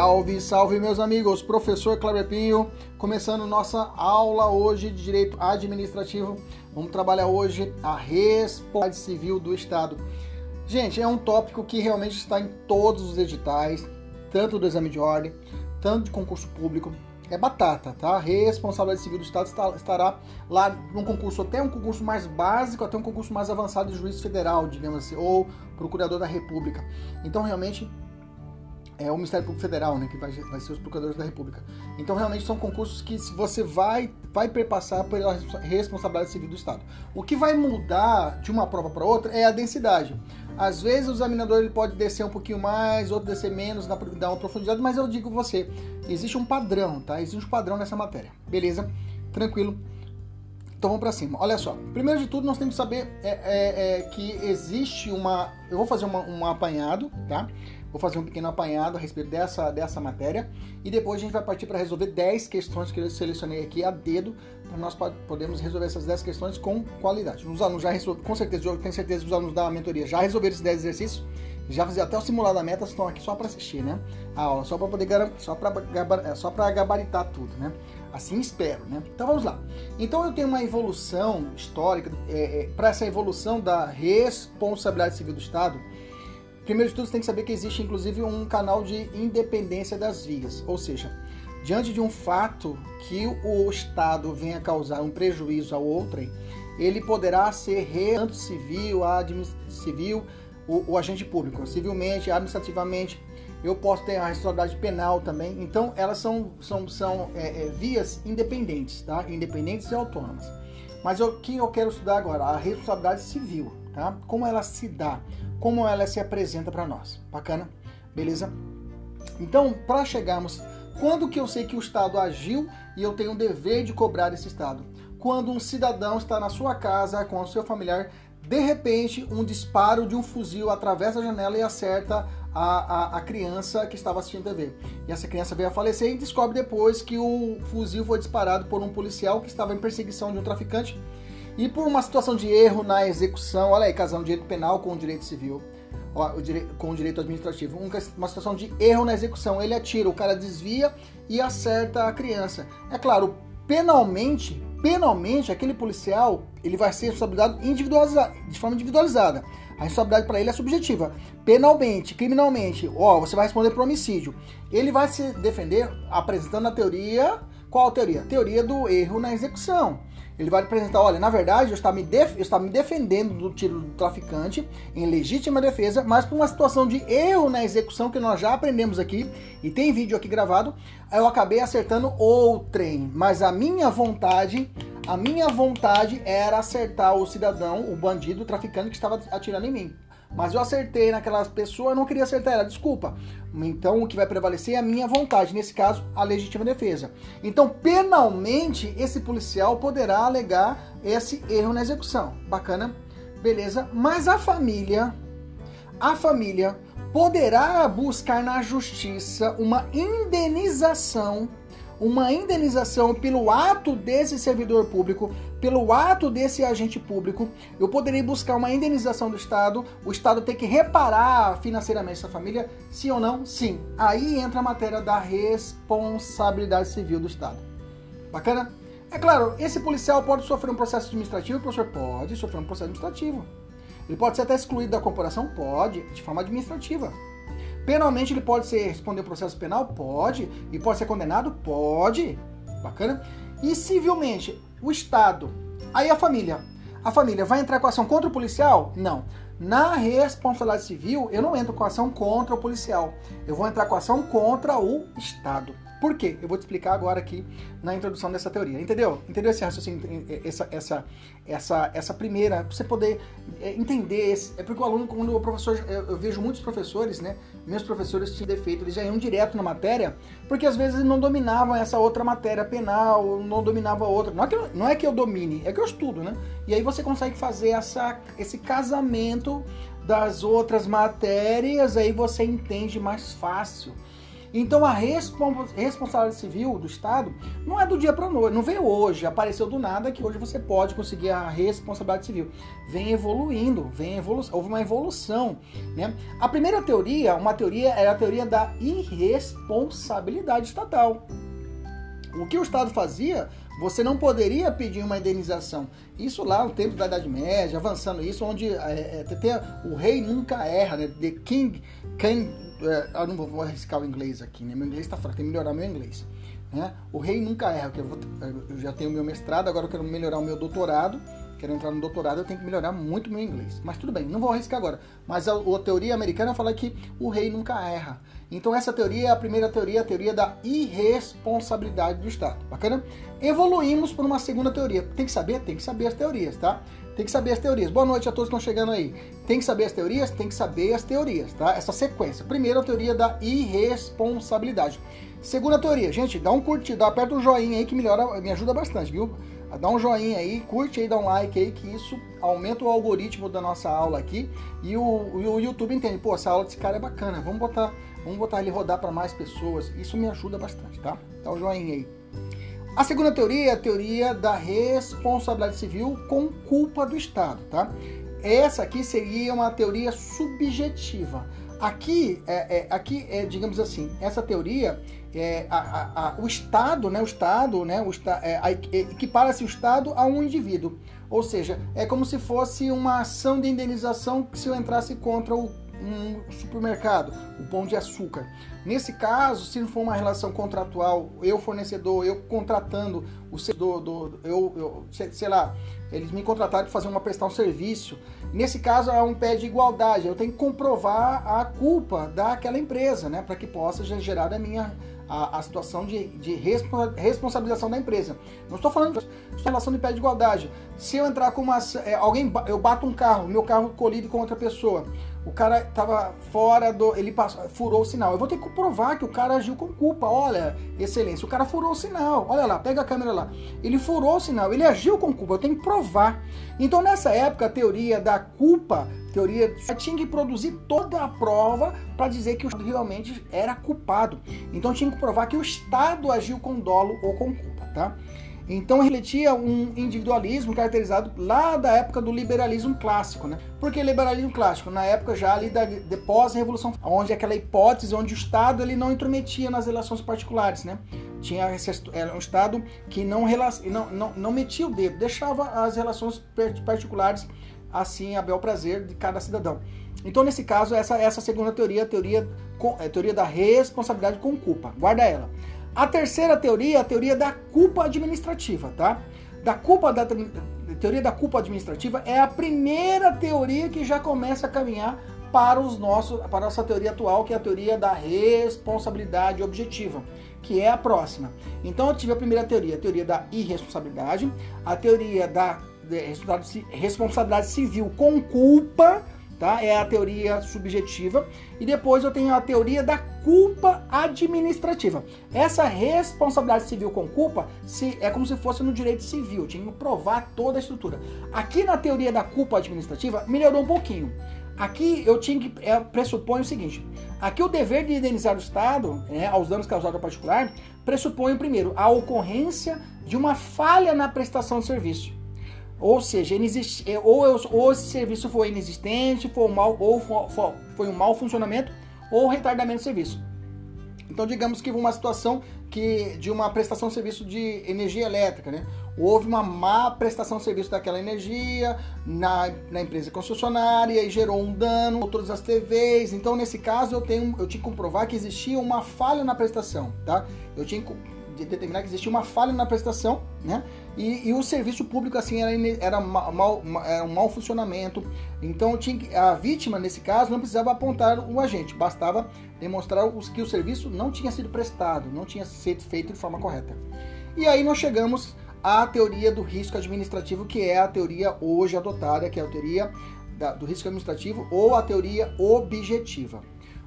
Salve, salve meus amigos, professor Cláudio Pinho, começando nossa aula hoje de Direito Administrativo. Vamos trabalhar hoje a responsabilidade civil do Estado. Gente, é um tópico que realmente está em todos os editais, tanto do exame de ordem, tanto de concurso público. É batata, tá? Responsabilidade civil do Estado estará lá num concurso, até um concurso mais básico, até um concurso mais avançado de juiz federal, digamos assim, ou procurador da República. Então, realmente, é o Ministério Público Federal, né, que vai, vai ser os procuradores da República. Então, realmente são concursos que você vai, vai perpassar pela responsabilidade civil do Estado. O que vai mudar de uma prova para outra é a densidade. Às vezes o examinador ele pode descer um pouquinho mais, outro descer menos, dar uma profundidade, mas eu digo você, existe um padrão, tá? Existe um padrão nessa matéria. Beleza? Tranquilo? Então vamos para cima. Olha só. Primeiro de tudo, nós temos que saber é, é, é, que existe uma. Eu vou fazer uma, um apanhado, tá? Vou fazer um pequeno apanhado a respeito dessa, dessa matéria e depois a gente vai partir para resolver 10 questões que eu selecionei aqui a dedo para nós podermos resolver essas 10 questões com qualidade. Os alunos já resolveram, com certeza, eu tenho certeza que os alunos da mentoria já resolveram esses 10 exercícios, já fizeram até o simulado da meta, estão aqui só para assistir, né? A aula, só para poder só para é, só para gabaritar tudo, né? Assim espero, né? Então vamos lá. Então eu tenho uma evolução histórica é, é, para essa evolução da responsabilidade civil do Estado Primeiro de tudo, você tem que saber que existe inclusive um canal de independência das vias, ou seja, diante de um fato que o Estado venha causar um prejuízo ao outrem, ele poderá ser tanto civil, civil, o, o, agente público, civilmente, administrativamente. Eu posso ter a responsabilidade penal também. Então, elas são, são, são é, é, vias independentes, tá? Independentes e autônomas. Mas o que eu quero estudar agora? A responsabilidade civil, tá? Como ela se dá? como ela se apresenta para nós. Bacana? Beleza? Então, para chegarmos, quando que eu sei que o Estado agiu e eu tenho o dever de cobrar esse Estado? Quando um cidadão está na sua casa com o seu familiar, de repente um disparo de um fuzil atravessa a janela e acerta a, a, a, criança que estava assistindo TV. E essa criança veio a falecer e descobre depois que o fuzil foi disparado por um policial que estava em perseguição de um traficante e por uma situação de erro na execução, olha aí, casando direito penal com direito civil, com o direito administrativo, uma situação de erro na execução, ele atira, o cara desvia e acerta a criança. É claro, penalmente, penalmente, aquele policial, ele vai ser responsabilizado individualizado, de forma individualizada. A responsabilidade para ele é subjetiva. Penalmente, criminalmente, ó, você vai responder por homicídio. Ele vai se defender apresentando a teoria. Qual a teoria? Teoria do erro na execução. Ele vai apresentar, olha, na verdade eu estava me, def eu estava me defendendo do tiro do traficante em legítima defesa, mas por uma situação de erro na execução que nós já aprendemos aqui, e tem vídeo aqui gravado, eu acabei acertando outrem. Mas a minha vontade, a minha vontade era acertar o cidadão, o bandido, o traficante que estava atirando em mim mas eu acertei naquela pessoa, eu não queria acertar ela, desculpa. Então o que vai prevalecer é a minha vontade, nesse caso, a legítima defesa. Então, penalmente, esse policial poderá alegar esse erro na execução. Bacana? Beleza? Mas a família, a família poderá buscar na justiça uma indenização uma indenização pelo ato desse servidor público, pelo ato desse agente público. Eu poderia buscar uma indenização do Estado, o Estado tem que reparar financeiramente essa família, sim ou não? Sim. Aí entra a matéria da responsabilidade civil do Estado. Bacana? É claro, esse policial pode sofrer um processo administrativo, o professor pode sofrer um processo administrativo. Ele pode ser até excluído da corporação? Pode, de forma administrativa. Penalmente ele pode ser responder o processo penal? Pode. E pode ser condenado? Pode. Bacana? E civilmente, o Estado. Aí a família. A família vai entrar com ação contra o policial? Não. Na responsabilidade civil, eu não entro com ação contra o policial. Eu vou entrar com ação contra o Estado. Por quê? Eu vou te explicar agora aqui na introdução dessa teoria. Entendeu? Entendeu esse raciocínio, essa, essa, essa, essa primeira, para você poder é, entender. Esse, é porque o aluno, quando o professor, eu vejo muitos professores, né? Meus professores tinham defeito, eles já iam direto na matéria, porque às vezes não dominavam essa outra matéria penal, não dominava outra. Não é que eu, não é que eu domine, é que eu estudo, né? E aí você consegue fazer essa, esse casamento das outras matérias, aí você entende mais fácil. Então a responsabilidade civil do Estado não é do dia para noite, não veio hoje, apareceu do nada que hoje você pode conseguir a responsabilidade civil. Vem evoluindo, vem evolução, houve uma evolução, né? A primeira teoria, uma teoria era a teoria da irresponsabilidade estatal. O que o Estado fazia, você não poderia pedir uma indenização. Isso lá no tempo da Idade Média, avançando isso, onde é, é, o rei nunca erra, né? The king, king é, eu não vou, vou, arriscar o inglês aqui, né? Meu inglês está fraco, tem que melhorar meu inglês. Né? O rei nunca erra, eu, eu já tenho meu mestrado, agora eu quero melhorar o meu doutorado. Quero entrar no doutorado, eu tenho que melhorar muito meu inglês. Mas tudo bem, não vou arriscar agora. Mas a, a teoria americana fala que o rei nunca erra. Então essa teoria é a primeira teoria, a teoria da irresponsabilidade do Estado. Bacana? Evoluímos para uma segunda teoria. Tem que saber? Tem que saber as teorias, tá? Tem que saber as teorias. Boa noite a todos que estão chegando aí. Tem que saber as teorias? Tem que saber as teorias, tá? Essa sequência. Primeiro, a teoria da irresponsabilidade. Segunda teoria, gente, dá um curtir, dá, aperta o joinha aí que melhora, me ajuda bastante, viu? Dá um joinha aí, curte aí, dá um like aí, que isso aumenta o algoritmo da nossa aula aqui e o, o YouTube entende, pô, essa aula desse cara é bacana, vamos botar, vamos botar ele rodar para mais pessoas. Isso me ajuda bastante, tá? Dá um joinha aí. A segunda teoria é a teoria da responsabilidade civil com culpa do Estado, tá? Essa aqui seria uma teoria subjetiva. Aqui, é, é, aqui é, digamos assim, essa teoria, é, a, a, a, o Estado, né, o Estado, né, o, é, é, equipara-se o Estado a um indivíduo. Ou seja, é como se fosse uma ação de indenização que se eu entrasse contra o um supermercado, o pão de açúcar. Nesse caso, se não for uma relação contratual, eu fornecedor, eu contratando o setor, do, eu, eu, sei lá, eles me contrataram para fazer uma prestar um serviço. Nesse caso, é um pé de igualdade. Eu tenho que comprovar a culpa daquela empresa, né, para que possa gerar a minha a, a situação de, de responsabilização da empresa. Não estou falando de relação de pé de igualdade. Se eu entrar com uma. É, alguém, eu bato um carro, meu carro colide com outra pessoa. O cara estava fora do. Ele passou, furou o sinal. Eu vou ter que comprovar que o cara agiu com culpa. Olha, excelência, o cara furou o sinal. Olha lá, pega a câmera lá. Ele furou o sinal, ele agiu com culpa. Eu tenho que provar. Então, nessa época, a teoria da culpa, teoria tinha que produzir toda a prova para dizer que o Estado realmente era culpado. Então, tinha que provar que o Estado agiu com dolo ou com culpa, tá? Então refletia um individualismo caracterizado lá da época do liberalismo clássico, né? Por que liberalismo clássico? Na época já ali da pós-revolução, onde aquela hipótese onde o Estado ele não intrometia nas relações particulares, né? Tinha era um Estado que não, não, não, não metia o dedo, deixava as relações particulares assim a bel prazer de cada cidadão. Então, nesse caso, essa, essa segunda teoria, a teoria, a teoria da responsabilidade com culpa. Guarda ela. A terceira teoria é a teoria da culpa administrativa, tá? Da culpa da teoria da culpa administrativa é a primeira teoria que já começa a caminhar para os nossos para a nossa teoria atual, que é a teoria da responsabilidade objetiva, que é a próxima. Então eu tive a primeira teoria, a teoria da irresponsabilidade, a teoria da responsabilidade civil com culpa, tá? É a teoria subjetiva. E depois eu tenho a teoria da culpa administrativa. Essa responsabilidade civil com culpa se, é como se fosse no direito civil, tinha que provar toda a estrutura. Aqui na teoria da culpa administrativa melhorou um pouquinho. Aqui eu tinha que é, pressupõe o seguinte: aqui o dever de indenizar o Estado né, aos danos causados ao particular pressupõe primeiro a ocorrência de uma falha na prestação de serviço. Ou seja, é, ou, ou esse serviço foi inexistente, foi um mal, ou foi um mau funcionamento, ou retardamento de serviço. Então, digamos que uma situação que de uma prestação de serviço de energia elétrica, né? Houve uma má prestação de serviço daquela energia na, na empresa concessionária e gerou um dano todas as TVs. Então, nesse caso, eu tenho eu tinha que comprovar que existia uma falha na prestação, tá? Eu tinha que determinar que existia uma falha na prestação, né? E, e o serviço público assim era, era, mal, era um mau funcionamento. Então tinha, a vítima nesse caso não precisava apontar o agente, bastava demonstrar os, que o serviço não tinha sido prestado, não tinha sido feito de forma correta. E aí nós chegamos à teoria do risco administrativo, que é a teoria hoje adotada, que é a teoria da, do risco administrativo ou a teoria objetiva.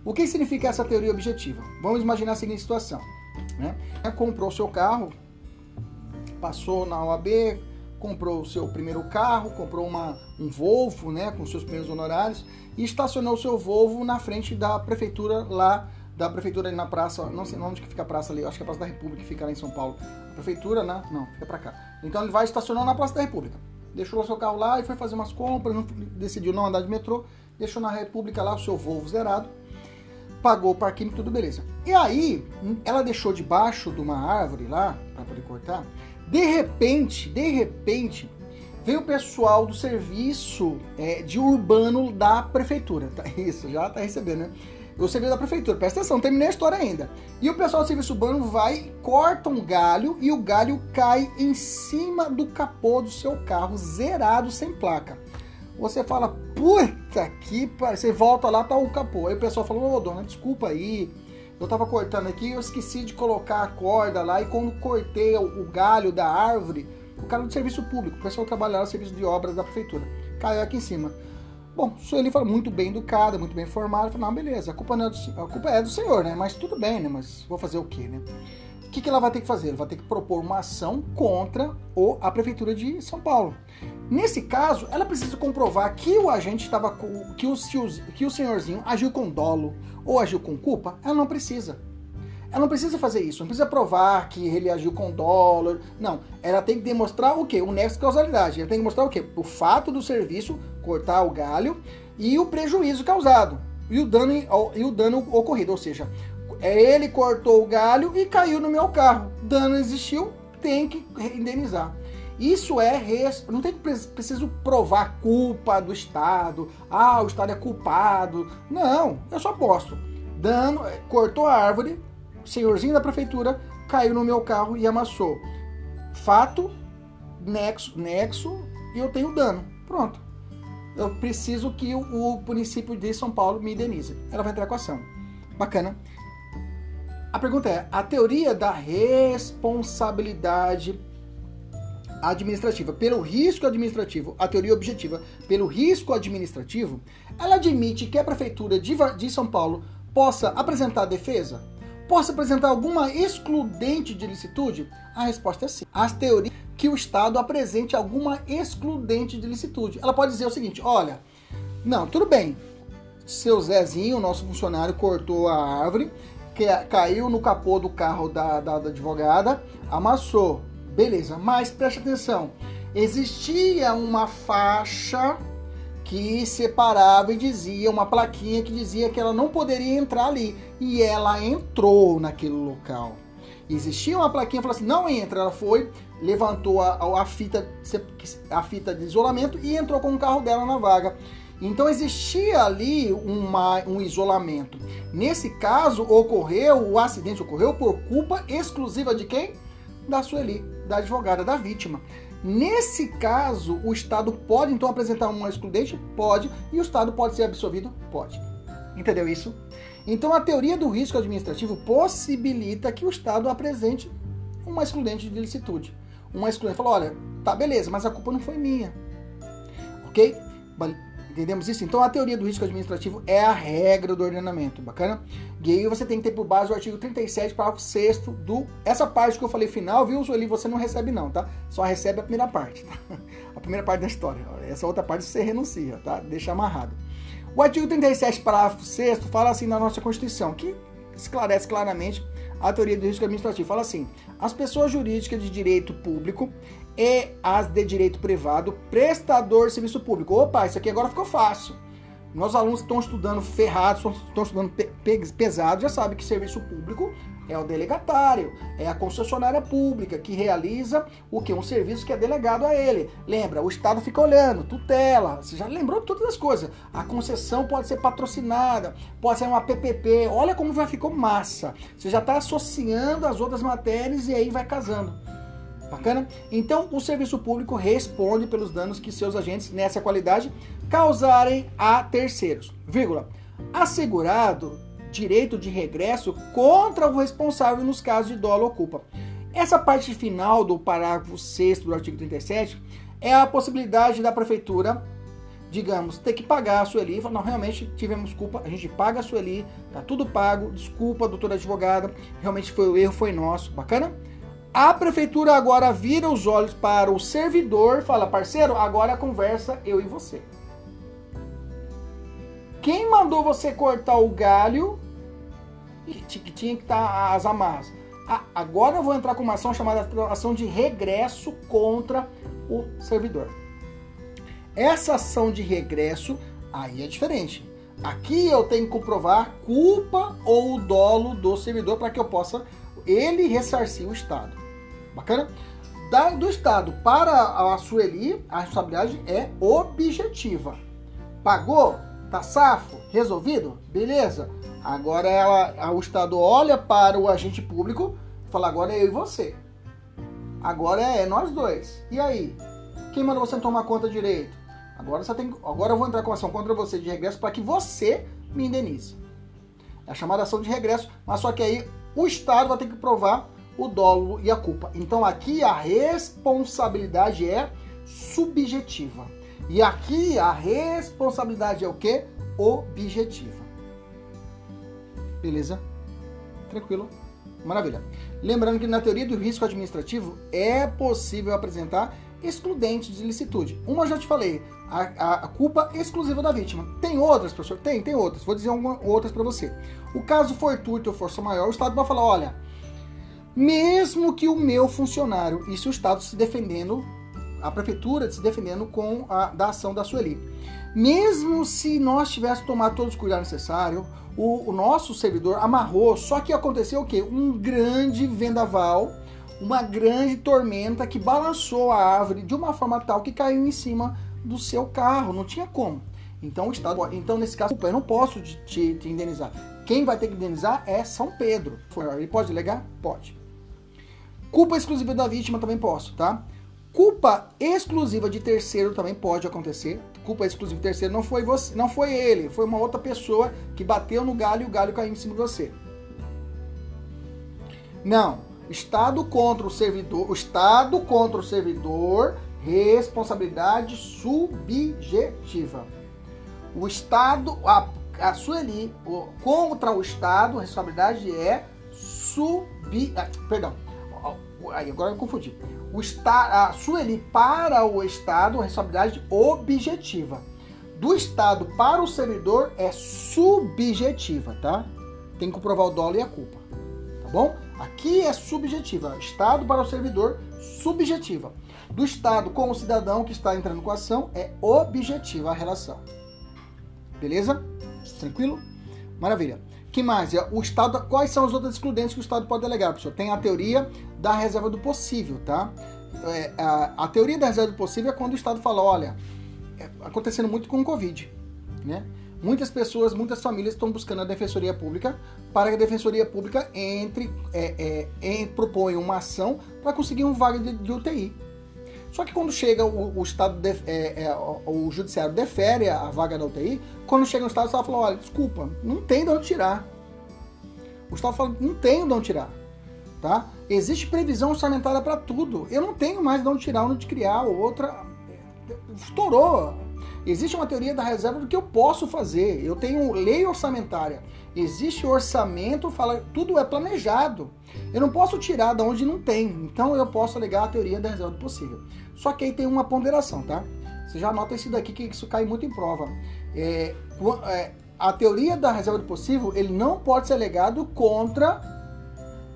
O que significa essa teoria objetiva? Vamos imaginar a seguinte situação. Né? Comprou seu carro, passou na OAB, comprou o seu primeiro carro, comprou uma, um Volvo né, com seus primeiros honorários e estacionou seu Volvo na frente da prefeitura lá, da prefeitura ali na praça, não sei onde que fica a praça ali, acho que é a Praça da República que fica lá em São Paulo. A prefeitura, né? Não, fica pra cá. Então ele vai estacionar na Praça da República. Deixou o seu carro lá e foi fazer umas compras, não, decidiu não andar de metrô, deixou na República lá o seu Volvo zerado pagou o parquinho, tudo beleza. E aí, ela deixou debaixo de uma árvore lá, para poder cortar. De repente, de repente, veio o pessoal do serviço é, de urbano da prefeitura. Tá, isso, já tá recebendo, né? O serviço da prefeitura, presta atenção, terminei a história ainda. E o pessoal do serviço urbano vai, corta um galho e o galho cai em cima do capô do seu carro, zerado, sem placa. Você fala, puta que pariu. Você volta lá, tá o capô. Aí o pessoal falou, ô dona, desculpa aí. Eu tava cortando aqui eu esqueci de colocar a corda lá. E quando cortei o, galho da árvore, o cara do serviço público, o pessoal trabalhava no serviço de obras da prefeitura, caiu aqui em cima. Bom, ele falou muito bem educado, muito bem informado. Falou, não, beleza, a culpa, não é do, a culpa é do senhor, né? Mas tudo bem, né? Mas vou fazer o quê, né? Que, que ela vai ter que fazer? Ela vai ter que propor uma ação contra o, a prefeitura de São Paulo. Nesse caso, ela precisa comprovar que o agente estava que o, que o senhorzinho agiu com dolo ou agiu com culpa. Ela não precisa. Ela não precisa fazer isso, não precisa provar que ele agiu com dolo. Não, ela tem que demonstrar o quê? O nexo de causalidade. Ela tem que mostrar o quê? O fato do serviço cortar o galho e o prejuízo causado e o dano, e o dano ocorrido. Ou seja, é ele cortou o galho e caiu no meu carro. Dano existiu, tem que indenizar. Isso é res... não tem preciso provar culpa do Estado. Ah, o Estado é culpado. Não, eu só posto. Dano, é, cortou a árvore, senhorzinho da prefeitura caiu no meu carro e amassou. Fato, nexo, nexo e eu tenho dano. Pronto. Eu preciso que o, o município de São Paulo me indenize. Ela vai entrar com a ação. Bacana. A pergunta é: a teoria da responsabilidade administrativa pelo risco administrativo, a teoria objetiva pelo risco administrativo, ela admite que a prefeitura de, São Paulo possa apresentar defesa? Possa apresentar alguma excludente de licitude? A resposta é sim. As teorias que o Estado apresente alguma excludente de licitude. Ela pode dizer o seguinte: olha, não, tudo bem. Seu Zezinho, nosso funcionário, cortou a árvore, que caiu no capô do carro da, da, da advogada, amassou Beleza, mas preste atenção. Existia uma faixa que separava e dizia, uma plaquinha que dizia que ela não poderia entrar ali. E ela entrou naquele local. Existia uma plaquinha que falou assim: não entra. Ela foi, levantou a, a, fita, a fita de isolamento e entrou com o carro dela na vaga. Então existia ali uma, um isolamento. Nesse caso, ocorreu, o acidente ocorreu por culpa exclusiva de quem? Da Sueli da advogada da vítima. Nesse caso, o Estado pode então apresentar uma excludente? Pode. E o Estado pode ser absolvido? Pode. Entendeu isso? Então a teoria do risco administrativo possibilita que o Estado apresente uma excludente de licitude. Uma excludente fala, olha, tá beleza, mas a culpa não foi minha. Ok? Entendemos isso? Então a teoria do risco administrativo é a regra do ordenamento, bacana? E aí você tem que ter por base o artigo 37, parágrafo 6 do. Essa parte que eu falei final, viu, Sueli? Você não recebe, não, tá? Só recebe a primeira parte, tá? A primeira parte da história. Essa outra parte você renuncia, tá? Deixa amarrado. O artigo 37, parágrafo 6 fala assim na nossa Constituição, que esclarece claramente a teoria do risco administrativo. Fala assim: as pessoas jurídicas de direito público e as de direito privado, prestador de serviço público. Opa, isso aqui agora ficou fácil. Nossos alunos que estão estudando ferrados, estão estudando pesado, já sabem que serviço público é o delegatário, é a concessionária pública que realiza o que? Um serviço que é delegado a ele. Lembra, o Estado fica olhando, tutela, você já lembrou todas as coisas. A concessão pode ser patrocinada, pode ser uma PPP, olha como já ficou massa. Você já está associando as outras matérias e aí vai casando. Bacana? Então, o serviço público responde pelos danos que seus agentes, nessa qualidade, causarem a terceiros. Vírgula. Assegurado direito de regresso contra o responsável nos casos de dolo ou culpa. Essa parte final do parágrafo 6 do artigo 37 é a possibilidade da prefeitura, digamos, ter que pagar a Sueli. Não, realmente tivemos culpa, a gente paga a Sueli, tá tudo pago, desculpa, doutora advogada, realmente foi o erro, foi nosso, bacana? A prefeitura agora vira os olhos para o servidor, fala, parceiro, agora a conversa eu e você. Quem mandou você cortar o galho que tinha que estar tá as amarras. Ah, agora eu vou entrar com uma ação chamada ação de regresso contra o servidor. Essa ação de regresso aí é diferente. Aqui eu tenho que comprovar culpa ou dolo do servidor para que eu possa ele ressarcir o Estado. Bacana? Da, do Estado para a Sueli, a responsabilidade é objetiva. Pagou? Tá safo? Resolvido? Beleza. Agora ela, o Estado olha para o agente público e fala, agora é eu e você. Agora é nós dois. E aí? Quem manda você tomar conta direito? Agora você tem. Agora eu vou entrar com ação contra você de regresso para que você me indenize. É a chamada ação de regresso, mas só que aí o Estado vai ter que provar o dolo e a culpa. Então aqui a responsabilidade é subjetiva. E aqui a responsabilidade é o que? Objetiva. Beleza? Tranquilo? Maravilha. Lembrando que na teoria do risco administrativo é possível apresentar excludentes de licitude. Uma eu já te falei, a, a, culpa exclusiva da vítima. Tem outras, professor? Tem, tem outras. Vou dizer uma, outras para você. O caso fortuito ou força maior, o Estado vai falar, olha, mesmo que o meu funcionário, e se o Estado se defendendo, a prefeitura se defendendo com a da ação da Sueli. Mesmo se nós tivéssemos tomado todos os cuidados necessários, o, o nosso servidor amarrou, só que aconteceu o quê? Um grande vendaval, uma grande tormenta que balançou a árvore de uma forma tal que caiu em cima do seu carro, não tinha como. Então o Estado, então nesse caso, eu não posso te, te, te indenizar. Quem vai ter que indenizar é São Pedro. Ele pode delegar? Pode. Culpa exclusiva da vítima também posso, tá? Culpa exclusiva de terceiro também pode acontecer. Culpa exclusiva de terceiro não foi você, não foi ele, foi uma outra pessoa que bateu no galho e o galho caiu em cima de você. Não, Estado contra o servidor, o Estado contra o servidor, responsabilidade subjetiva. O Estado, a, a Sueli, contra o Estado, a responsabilidade é sub, ah, perdão, aí agora eu confundi o está, a Sueli para o Estado, a responsabilidade objetiva. Do Estado para o servidor é subjetiva, tá? Tem que comprovar o dolo e a culpa, tá bom? Aqui é subjetiva. Estado para o servidor, subjetiva. Do Estado com o cidadão que está entrando com a ação é objetiva a relação. Beleza? Tranquilo? Maravilha. Que mais? O Estado, quais são os outros excludentes que o Estado pode delegar, professor? Tem a teoria da reserva do possível, tá? É, a, a, teoria da reserva do possível é quando o Estado fala, olha, é acontecendo muito com o Covid, né? Muitas pessoas, muitas famílias estão buscando a Defensoria Pública para que a Defensoria Pública entre, é, é, é proponha uma ação para conseguir um vaga de, de UTI. Só que quando chega o, o Estado, de, é, é, o, o, Judiciário defere a, a, vaga da UTI, quando chega no Estado, o Estado fala, olha, desculpa, não tem de onde tirar. O Estado fala, não tem de onde tirar. Tá? Existe previsão orçamentária para tudo. Eu não tenho mais de onde tirar, onde criar, outra. Estourou. Existe uma teoria da reserva do que eu posso fazer. Eu tenho lei orçamentária. Existe orçamento, fala, tudo é planejado. Eu não posso tirar da onde não tem. Então eu posso alegar a teoria da reserva do possível. Só que aí tem uma ponderação, tá? Você já nota isso daqui que isso cai muito em prova. É, é, a teoria da reserva do possível ele não pode ser alegado contra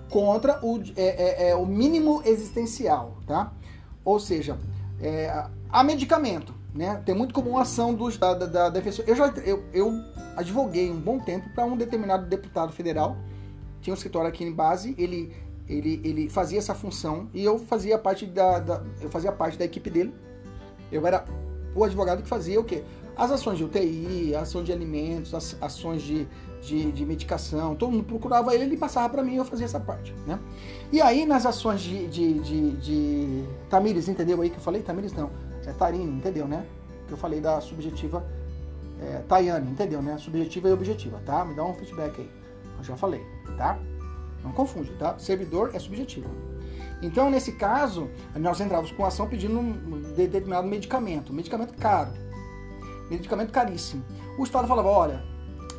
contra o, é, é, é o mínimo existencial, tá? Ou seja, é, medicamento né? Tem muito comum a ação dos, da, da, da. Eu já eu, eu advoguei um bom tempo para um determinado deputado federal, tinha um escritório aqui em base, ele, ele, ele fazia essa função e eu fazia parte da, da eu fazia parte da equipe dele. Eu era o advogado que fazia o quê? As ações de UTI, ações de alimentos, as ações de, de, de, medicação, todo mundo procurava ele, ele passava para mim e eu fazia essa parte, né? E aí nas ações de, de, de, de Tamires, entendeu aí que eu falei? Tamires não, é Tarine, entendeu, né? Que eu falei da subjetiva é, Tayane, entendeu, né? Subjetiva e objetiva, tá? Me dá um feedback aí. Eu já falei, tá? Não confunde, tá? Servidor é subjetivo. Então, nesse caso, nós entrávamos com ação pedindo um determinado medicamento, medicamento caro, medicamento caríssimo. O Estado falava, olha,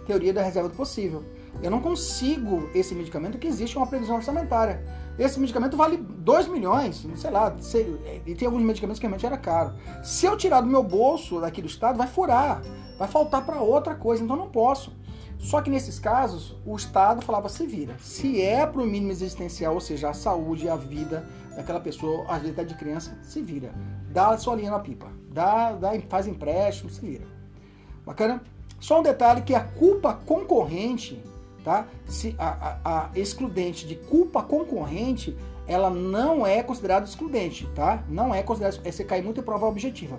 teoria da reserva do possível. Eu não consigo esse medicamento que existe uma previsão orçamentária. Esse medicamento vale 2 milhões, sei lá, sei, e tem alguns medicamentos que realmente era caro. Se eu tirar do meu bolso daqui do Estado, vai furar, vai faltar para outra coisa, então não posso. Só que nesses casos, o Estado falava se vira. Se é para o mínimo existencial, ou seja, a saúde, a vida daquela pessoa, a vida de criança, se vira. Dá a sua linha na pipa, dá, dá, faz empréstimo, se vira. Bacana? Só um detalhe que a culpa concorrente, tá? Se a, a, a excludente de culpa concorrente, ela não é considerada excludente, tá? Não é considerada, é, você cai muito em prova objetiva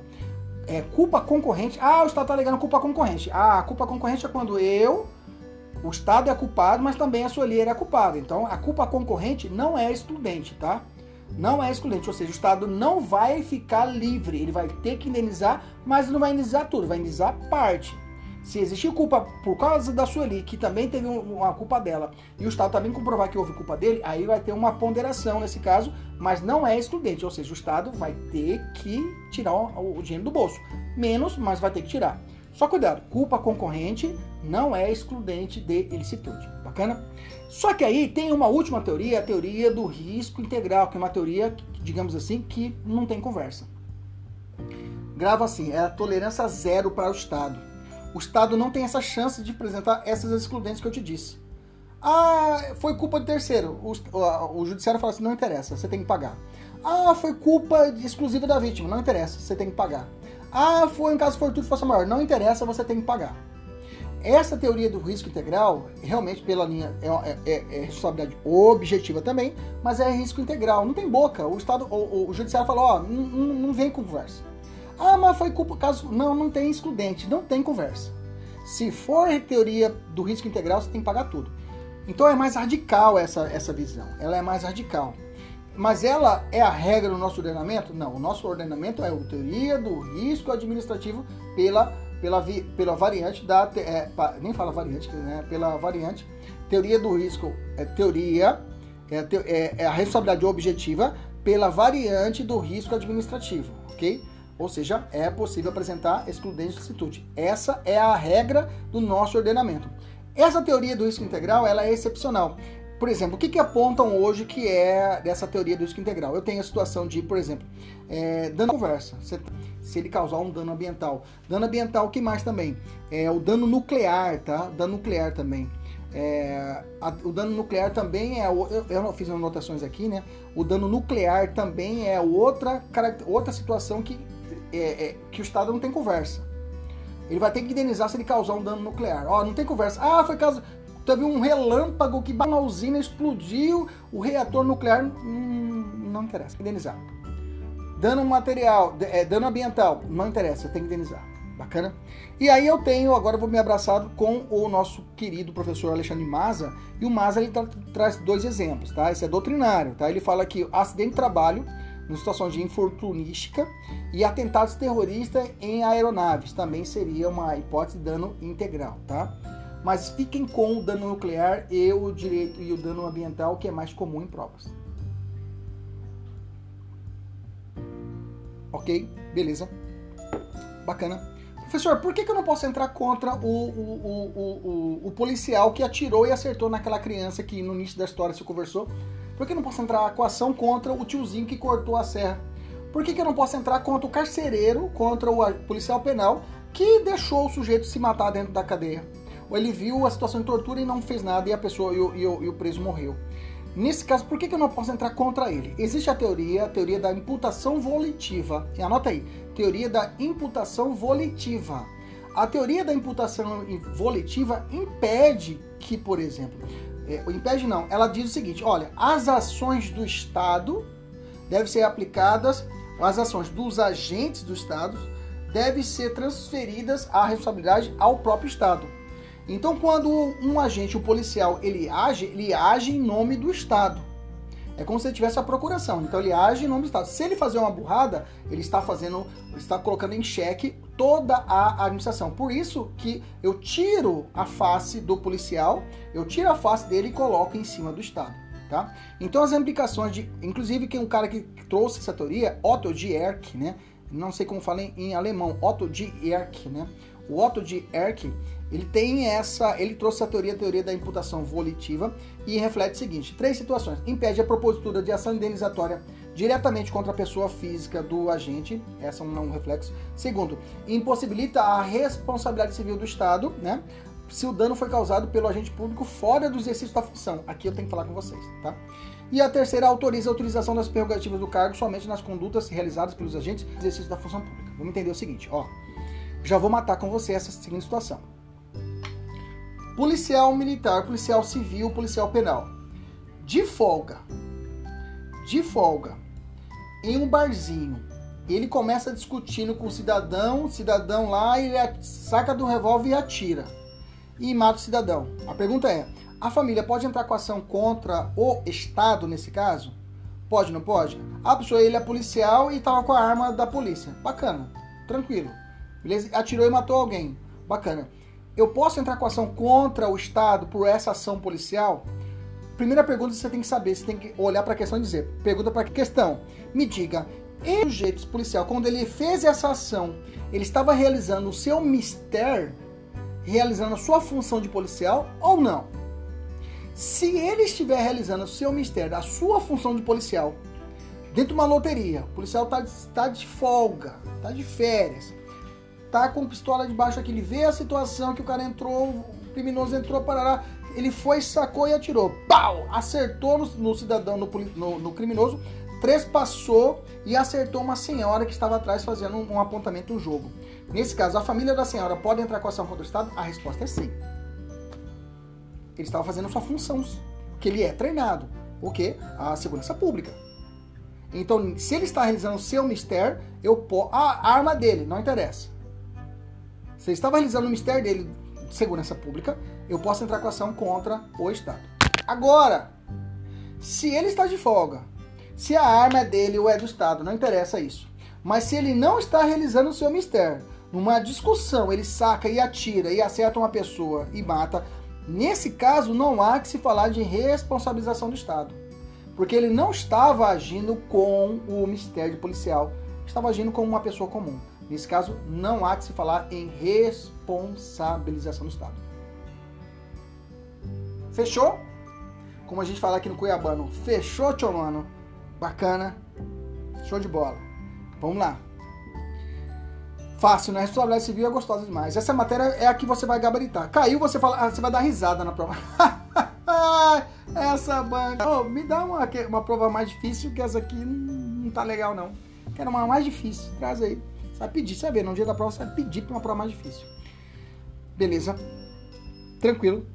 é, culpa concorrente. Ah, o Estado está alegando culpa concorrente. Ah, culpa concorrente é quando eu, o Estado é culpado, mas também a Solieira é culpada. Então, a culpa concorrente não é excludente, tá? Não é excludente, ou seja, o Estado não vai ficar livre, ele vai ter que indenizar, mas não vai indenizar tudo, vai indenizar parte. Se existir culpa por causa da Sueli, que também teve uma culpa dela, e o Estado também comprovar que houve culpa dele, aí vai ter uma ponderação nesse caso, mas não é excludente, ou seja, o Estado vai ter que tirar o dinheiro do bolso. Menos, mas vai ter que tirar. Só cuidado, culpa concorrente não é excludente de ilicitude. Bacana? Só que aí tem uma última teoria, a teoria do risco integral, que é uma teoria, digamos assim, que não tem conversa. Grava assim, é a tolerância zero para o Estado. O Estado não tem essa chance de apresentar essas excludentes que eu te disse. Ah, foi culpa de terceiro. O, o, o judiciário fala assim: não interessa, você tem que pagar. Ah, foi culpa exclusiva da vítima, não interessa, você tem que pagar. Ah, foi em caso fortuito força maior, não interessa, você tem que pagar. Essa teoria do risco integral, realmente pela linha, é, é, é, é responsabilidade objetiva também, mas é risco integral, não tem boca. O Estado, o, o judiciário falou, ó, não, não vem com conversa. Ah, mas foi culpa caso. Não, não tem excludente, não tem conversa. Se for teoria do risco integral, você tem que pagar tudo. Então é mais radical essa, essa visão. Ela é mais radical. Mas ela é a regra do nosso ordenamento? Não. O nosso ordenamento é a teoria do risco administrativo pela, pela, pela variante da. É, nem fala variante, né? Pela variante. Teoria do risco é teoria, é, é, é a responsabilidade objetiva pela variante do risco administrativo, ok? Ou seja, é possível apresentar excludente de licitude. Essa é a regra do nosso ordenamento. Essa teoria do risco integral ela é excepcional. Por exemplo, o que, que apontam hoje que é dessa teoria do risco integral? Eu tenho a situação de, por exemplo, é, dano conversa, se, se, ele causar um dano ambiental. Dano ambiental, o que mais também? É o dano nuclear, tá? Dano nuclear também. É, a, o dano nuclear também é. Eu, eu fiz anotações aqui, né? O dano nuclear também é outra, outra situação que é, é, que o Estado não tem conversa. Ele vai ter que indenizar se ele causar um dano nuclear. Ó, não tem conversa. Ah, foi caso. Teve um relâmpago que uma usina explodiu, o reator nuclear. Hum, não interessa, indenizar. Dano material, é, dano ambiental, não interessa, tem que indenizar. Bacana? E aí eu tenho, agora eu vou me abraçar com o nosso querido professor Alexandre Maza, e o Maza ele tra traz dois exemplos, tá? Esse é doutrinário, tá? Ele fala que acidente de trabalho em situação de infortunística e atentados terroristas em aeronaves. Também seria uma hipótese de dano integral, tá? Mas fiquem com o dano nuclear e o direito e o dano ambiental, que é mais comum em provas. Ok? Beleza. Bacana. Professor, por que, que eu não posso entrar contra o, o, o, o, policial que atirou e acertou naquela criança que no início da história se conversou? Por que eu não posso entrar com ação contra o tiozinho que cortou a serra? Por que, que eu não posso entrar contra o carcereiro, contra o policial penal que deixou o sujeito se matar dentro da cadeia? Ou ele viu a situação de tortura e não fez nada e a pessoa e o, e o, e o preso morreu? Nesse caso, por que, que eu não posso entrar contra ele? Existe a teoria, a teoria da imputação volitiva. E anota aí, teoria da imputação volitiva. A teoria da imputação volitiva impede que, por exemplo, é, impede não, ela diz o seguinte: olha, as ações do Estado devem ser aplicadas, as ações dos agentes do Estado devem ser transferidas a responsabilidade ao próprio Estado. Então, quando um agente, um policial, ele age, ele age em nome do Estado. É como se ele tivesse a procuração. Então ele age em nome do Estado. Se ele fazer uma burrada, ele está fazendo, está colocando em xeque toda a administração. Por isso que eu tiro a face do policial, eu tiro a face dele e coloco em cima do Estado. Tá? Então as implicações de, inclusive que um cara que trouxe essa teoria, Otto Dierck, né? Não sei como fala em, alemão, Otto Dierck, né? O Otto Dierck, ele tem essa, ele trouxe a teoria, a teoria da imputação volitiva e reflete o seguinte: três situações. Impede a propositura de ação indenizatória diretamente contra a pessoa física do agente, essa é um, um reflexo. Segundo, impossibilita a responsabilidade civil do Estado, né? Se o dano foi causado pelo agente público fora do exercício da função. Aqui eu tenho que falar com vocês, tá? E a terceira autoriza a utilização das prerrogativas do cargo somente nas condutas realizadas pelos agentes do exercício da função pública. Vamos entender o seguinte, ó. Já vou matar com você essa seguinte situação policial militar, policial civil, policial penal. De folga, de folga, em um barzinho, ele começa discutindo com o cidadão, cidadão lá, ele saca do revólver e atira. E mata o cidadão. A pergunta é: a família pode entrar com ação contra o Estado nesse caso? Pode, não pode? A pessoa, ele é policial e estava com a arma da polícia. Bacana, tranquilo. Beleza? Atirou e matou alguém. Bacana eu posso entrar com ação contra o Estado por essa ação policial? Primeira pergunta você tem que saber, você tem que olhar para a questão e dizer, pergunta para a questão, me diga, o sujeito policial, quando ele fez essa ação, ele estava realizando o seu mistério, realizando a sua função de policial ou não? Se ele estiver realizando o seu mistério, a sua função de policial, dentro de uma loteria, o policial está tá de folga, está de férias, tá com pistola debaixo aqui, ele vê a situação que o cara entrou, o criminoso entrou, parará, ele foi, sacou e atirou. Pau! Acertou no, no cidadão, no, no, no, criminoso, trespassou e acertou uma senhora que estava atrás fazendo um, um apontamento no jogo. Nesse caso, a família da senhora pode entrar com ação contra o Estado? A resposta é sim. Ele estava fazendo sua função, que ele é treinado. O que? A segurança pública. Então, se ele está realizando o seu mistério, eu posso. A arma dele, não interessa. Se estava realizando o mistério dele de segurança pública, eu posso entrar com ação contra o Estado. Agora, se ele está de folga, se a arma é dele ou é do Estado, não interessa isso. Mas se ele não está realizando o seu mistério, numa discussão, ele saca e atira e acerta uma pessoa e mata, nesse caso não há que se falar de responsabilização do Estado. Porque ele não estava agindo com o mistério policial, estava agindo como uma pessoa comum. Nesse caso, não há que se falar em responsabilização do Estado. Fechou? Como a gente fala aqui no Cuiabano, fechou, tio mano? Bacana. Show de bola. Vamos lá. Fácil, né? Responsabilidade civil é gostosa demais. Essa matéria é a que você vai gabaritar. Caiu, você fala, ah, você vai dar risada na prova. essa banca. Oh, me dá uma, uma prova mais difícil, que essa aqui não, não tá legal, não. Quero uma mais difícil. Traz aí. Você vai pedir, você vai ver, no dia da prova você vai pedir para uma prova mais difícil. Beleza? Tranquilo.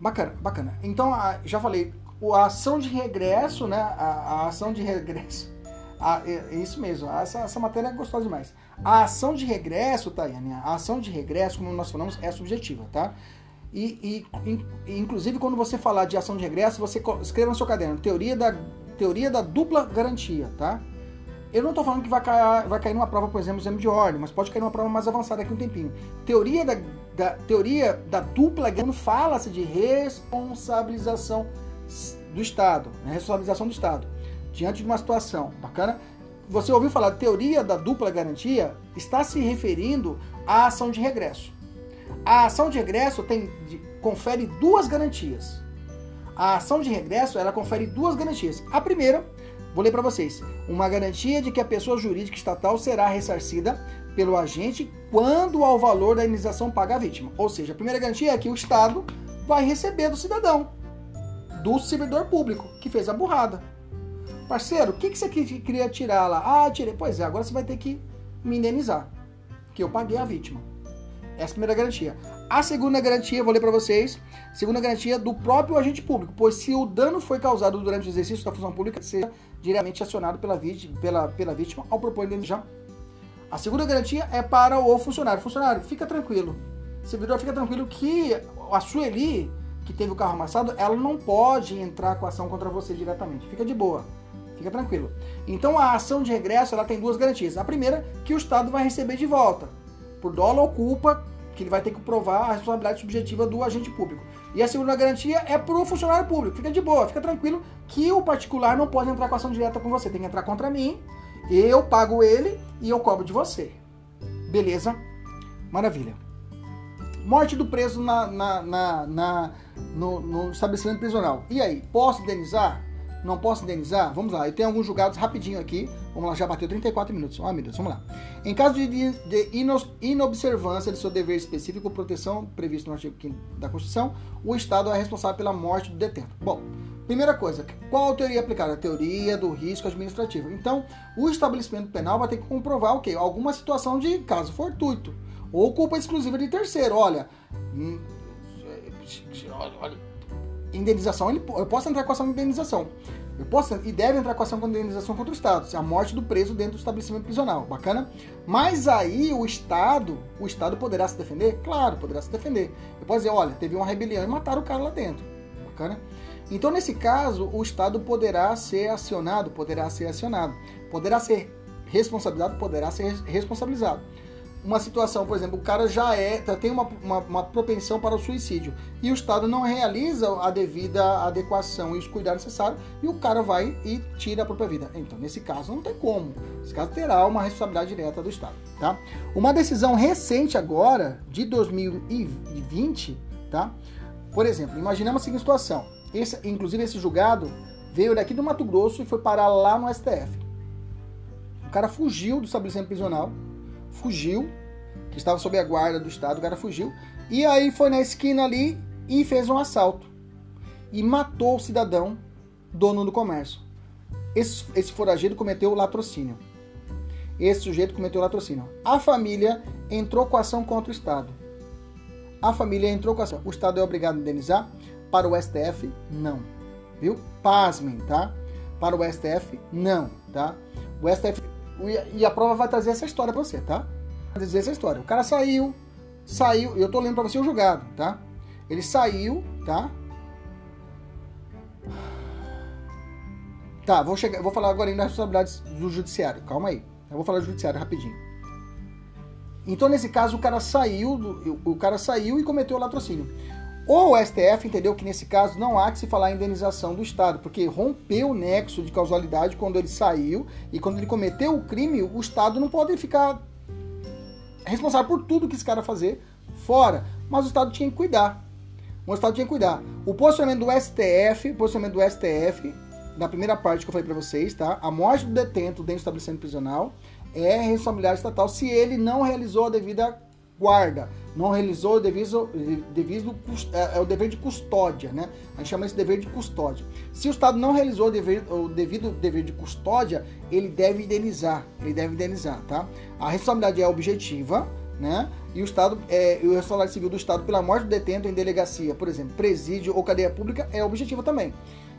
Bacana, bacana. Então, já falei, a ação de regresso, né? A, a ação de regresso. A, é, é, isso mesmo, essa, essa matéria é gostosa demais. A ação de regresso, Tayane, a ação de regresso, como nós falamos, é subjetiva, tá? E, e, inclusive, quando você falar de ação de regresso, você escreva no seu caderno, teoria da, teoria da dupla garantia, tá? Eu não estou falando que vai cair, vai cair numa prova, por exemplo, exame de ordem, mas pode cair numa prova mais avançada aqui um tempinho. Teoria da, da teoria da dupla não fala-se de responsabilização do Estado, né? responsabilização do Estado diante de uma situação bacana. Você ouviu falar teoria da dupla garantia? Está se referindo à ação de regresso. A ação de regresso tem, confere duas garantias. A ação de regresso ela confere duas garantias. A primeira Vou ler para vocês. Uma garantia de que a pessoa jurídica estatal será ressarcida pelo agente quando ao valor da indenização paga a vítima. Ou seja, a primeira garantia é que o Estado vai receber do cidadão. do servidor público que fez a burrada. Parceiro, o que, que você queria tirar lá? Ah, tirei. Pois é, agora você vai ter que me indenizar. Que eu paguei a vítima. Essa é a primeira garantia. A segunda garantia, vou ler para vocês. Segunda garantia do próprio agente público, pois se o dano foi causado durante o exercício da função pública, seja diretamente acionado pela vítima, pela, pela vítima ao propor. A segunda garantia é para o funcionário. Funcionário, fica tranquilo. Servidor, fica tranquilo que a Sueli, que teve o carro amassado, ela não pode entrar com ação contra você diretamente. Fica de boa. Fica tranquilo. Então a ação de regresso ela tem duas garantias. A primeira, que o Estado vai receber de volta, por dólar ou culpa, que ele vai ter que provar a responsabilidade subjetiva do agente público. E a segunda garantia é para o funcionário público. Fica de boa, fica tranquilo que o particular não pode entrar com ação direta com você. Tem que entrar contra mim, eu pago ele e eu cobro de você. Beleza? Maravilha. Morte do preso na, na, na, na no, no, estabelecimento prisional. E aí, posso indenizar? Não posso indenizar? Vamos lá, eu tenho alguns julgados rapidinho aqui. Vamos lá, já bateu 34 minutos. Ah, meu Deus, vamos lá. Em caso de, de inobservância de seu dever específico, proteção previsto no artigo 5 da Constituição, o Estado é responsável pela morte do detento. Bom, primeira coisa, qual a teoria aplicada? A teoria do risco administrativo. Então, o estabelecimento penal vai ter que comprovar o quê? Alguma situação de caso fortuito ou culpa exclusiva de terceiro. Olha, hum, olha, indenização, eu posso entrar com ação de indenização. Eu posso e deve entrar com ação de indenização contra o Estado, se a morte do preso dentro do estabelecimento prisional. Bacana? Mas aí o Estado, o Estado poderá se defender? Claro, poderá se defender. Eu posso dizer, olha, teve uma rebelião e mataram o cara lá dentro. Bacana? Então, nesse caso, o Estado poderá ser acionado, poderá ser acionado, poderá ser responsabilizado, poderá ser responsabilizado uma situação, por exemplo, o cara já é, tem uma, uma, uma, propensão para o suicídio e o Estado não realiza a devida adequação e os cuidados necessários e o cara vai e tira a própria vida. Então, nesse caso, não tem como. Nesse caso, terá uma responsabilidade direta do Estado. Tá? Uma decisão recente agora, de 2020, tá? por exemplo, imaginemos a seguinte situação. Esse, inclusive, esse julgado veio daqui do Mato Grosso e foi parar lá no STF. O cara fugiu do estabelecimento prisional fugiu, que estava sob a guarda do Estado, o cara fugiu, e aí foi na esquina ali e fez um assalto. E matou o cidadão, dono do comércio. Esse, esse foragido cometeu latrocínio. Esse sujeito cometeu latrocínio. A família entrou com ação contra o Estado. A família entrou com ação. O Estado é obrigado a indenizar? Para o STF, não. Viu? Pasmem, tá? Para o STF, não, tá? O STF e a prova vai trazer essa história pra você, tá? Vai dizer essa história. O cara saiu, saiu, eu tô lendo pra você o julgado, tá? Ele saiu, tá? Tá, vou chegar, vou falar agora das responsabilidades do judiciário. Calma aí. Eu vou falar do judiciário rapidinho. Então, nesse caso, o cara saiu, o cara saiu e cometeu o latrocínio. O STF entendeu que nesse caso não há que se falar em indenização do Estado, porque rompeu o nexo de causalidade quando ele saiu e quando ele cometeu o crime, o Estado não pode ficar responsável por tudo que esse cara fazer fora, mas o Estado tinha que cuidar. O Estado tinha que cuidar. O posicionamento do STF, posicionamento do STF, na primeira parte que eu falei para vocês, tá? A morte do detento dentro do estabelecimento prisional é responsabilidade estatal se ele não realizou a devida guarda, não realizou o devido, é, é, o dever de custódia, né? A gente chama esse dever de custódia. Se o Estado não realizou o, dever, o devido dever de custódia, ele deve indenizar, ele deve indenizar, tá? A responsabilidade é objetiva, né? E o Estado, é, o responsabilidade civil do Estado pela morte do detento em delegacia, por exemplo, presídio ou cadeia pública é objetiva também.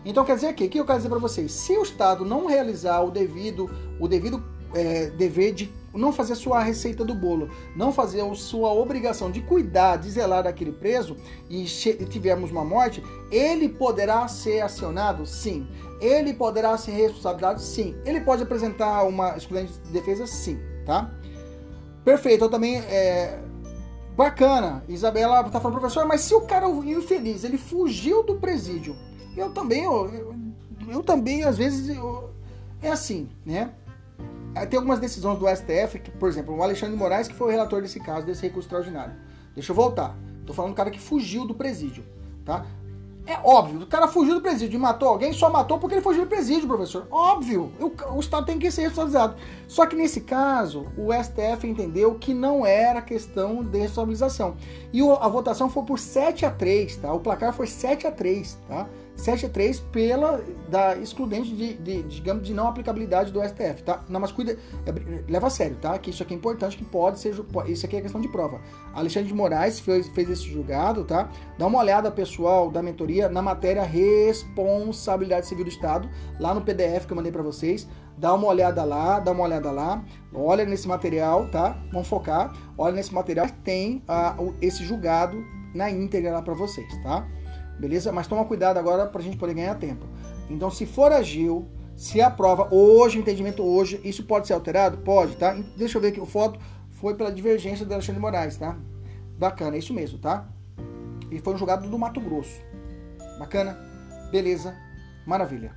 Então quer dizer que, o que eu quero dizer para vocês? Se o Estado não realizar o devido, o devido é, dever de não fazer sua receita do bolo, não fazer sua obrigação de cuidar, de zelar daquele preso e tivermos uma morte, ele poderá ser acionado? Sim. Ele poderá ser responsabilizado? Sim. Ele pode apresentar uma excludente de defesa? Sim. Tá? Perfeito. Então também é bacana. Isabela tá falando, professor, mas se o cara infeliz, ele fugiu do presídio, eu também, eu, eu, eu também às vezes eu, é assim, né? É, tem algumas decisões do STF, que, por exemplo, o Alexandre Moraes, que foi o relator desse caso, desse recurso extraordinário. Deixa eu voltar. Tô falando do cara que fugiu do presídio, tá? É óbvio, o cara fugiu do presídio e matou alguém, só matou porque ele fugiu do presídio, professor. Óbvio, o, o Estado tem que ser responsabilizado. Só que nesse caso, o STF entendeu que não era questão de responsabilização. E a votação foi por 7 a 3 tá? O placar foi 7 a 3 tá? 7.3 pela da excludente de, de, digamos, de não aplicabilidade do STF, tá? Não, mas cuida, é, leva a sério, tá? Que isso aqui é importante, que pode ser, isso aqui é questão de prova. Alexandre de Moraes fez, fez esse julgado, tá? Dá uma olhada, pessoal, da mentoria na matéria responsabilidade civil do Estado, lá no PDF que eu mandei para vocês. Dá uma olhada lá, dá uma olhada lá, olha nesse material, tá? Vamos focar. Olha nesse material, tem uh, esse julgado na íntegra lá para vocês, tá? Beleza? Mas toma cuidado agora para a gente poder ganhar tempo. Então, se for agil, se a prova hoje, o entendimento hoje, isso pode ser alterado? Pode, tá? Deixa eu ver aqui, o foto foi pela divergência do Alexandre Moraes, tá? Bacana, é isso mesmo, tá? E foi um julgado do Mato Grosso. Bacana? Beleza? Maravilha.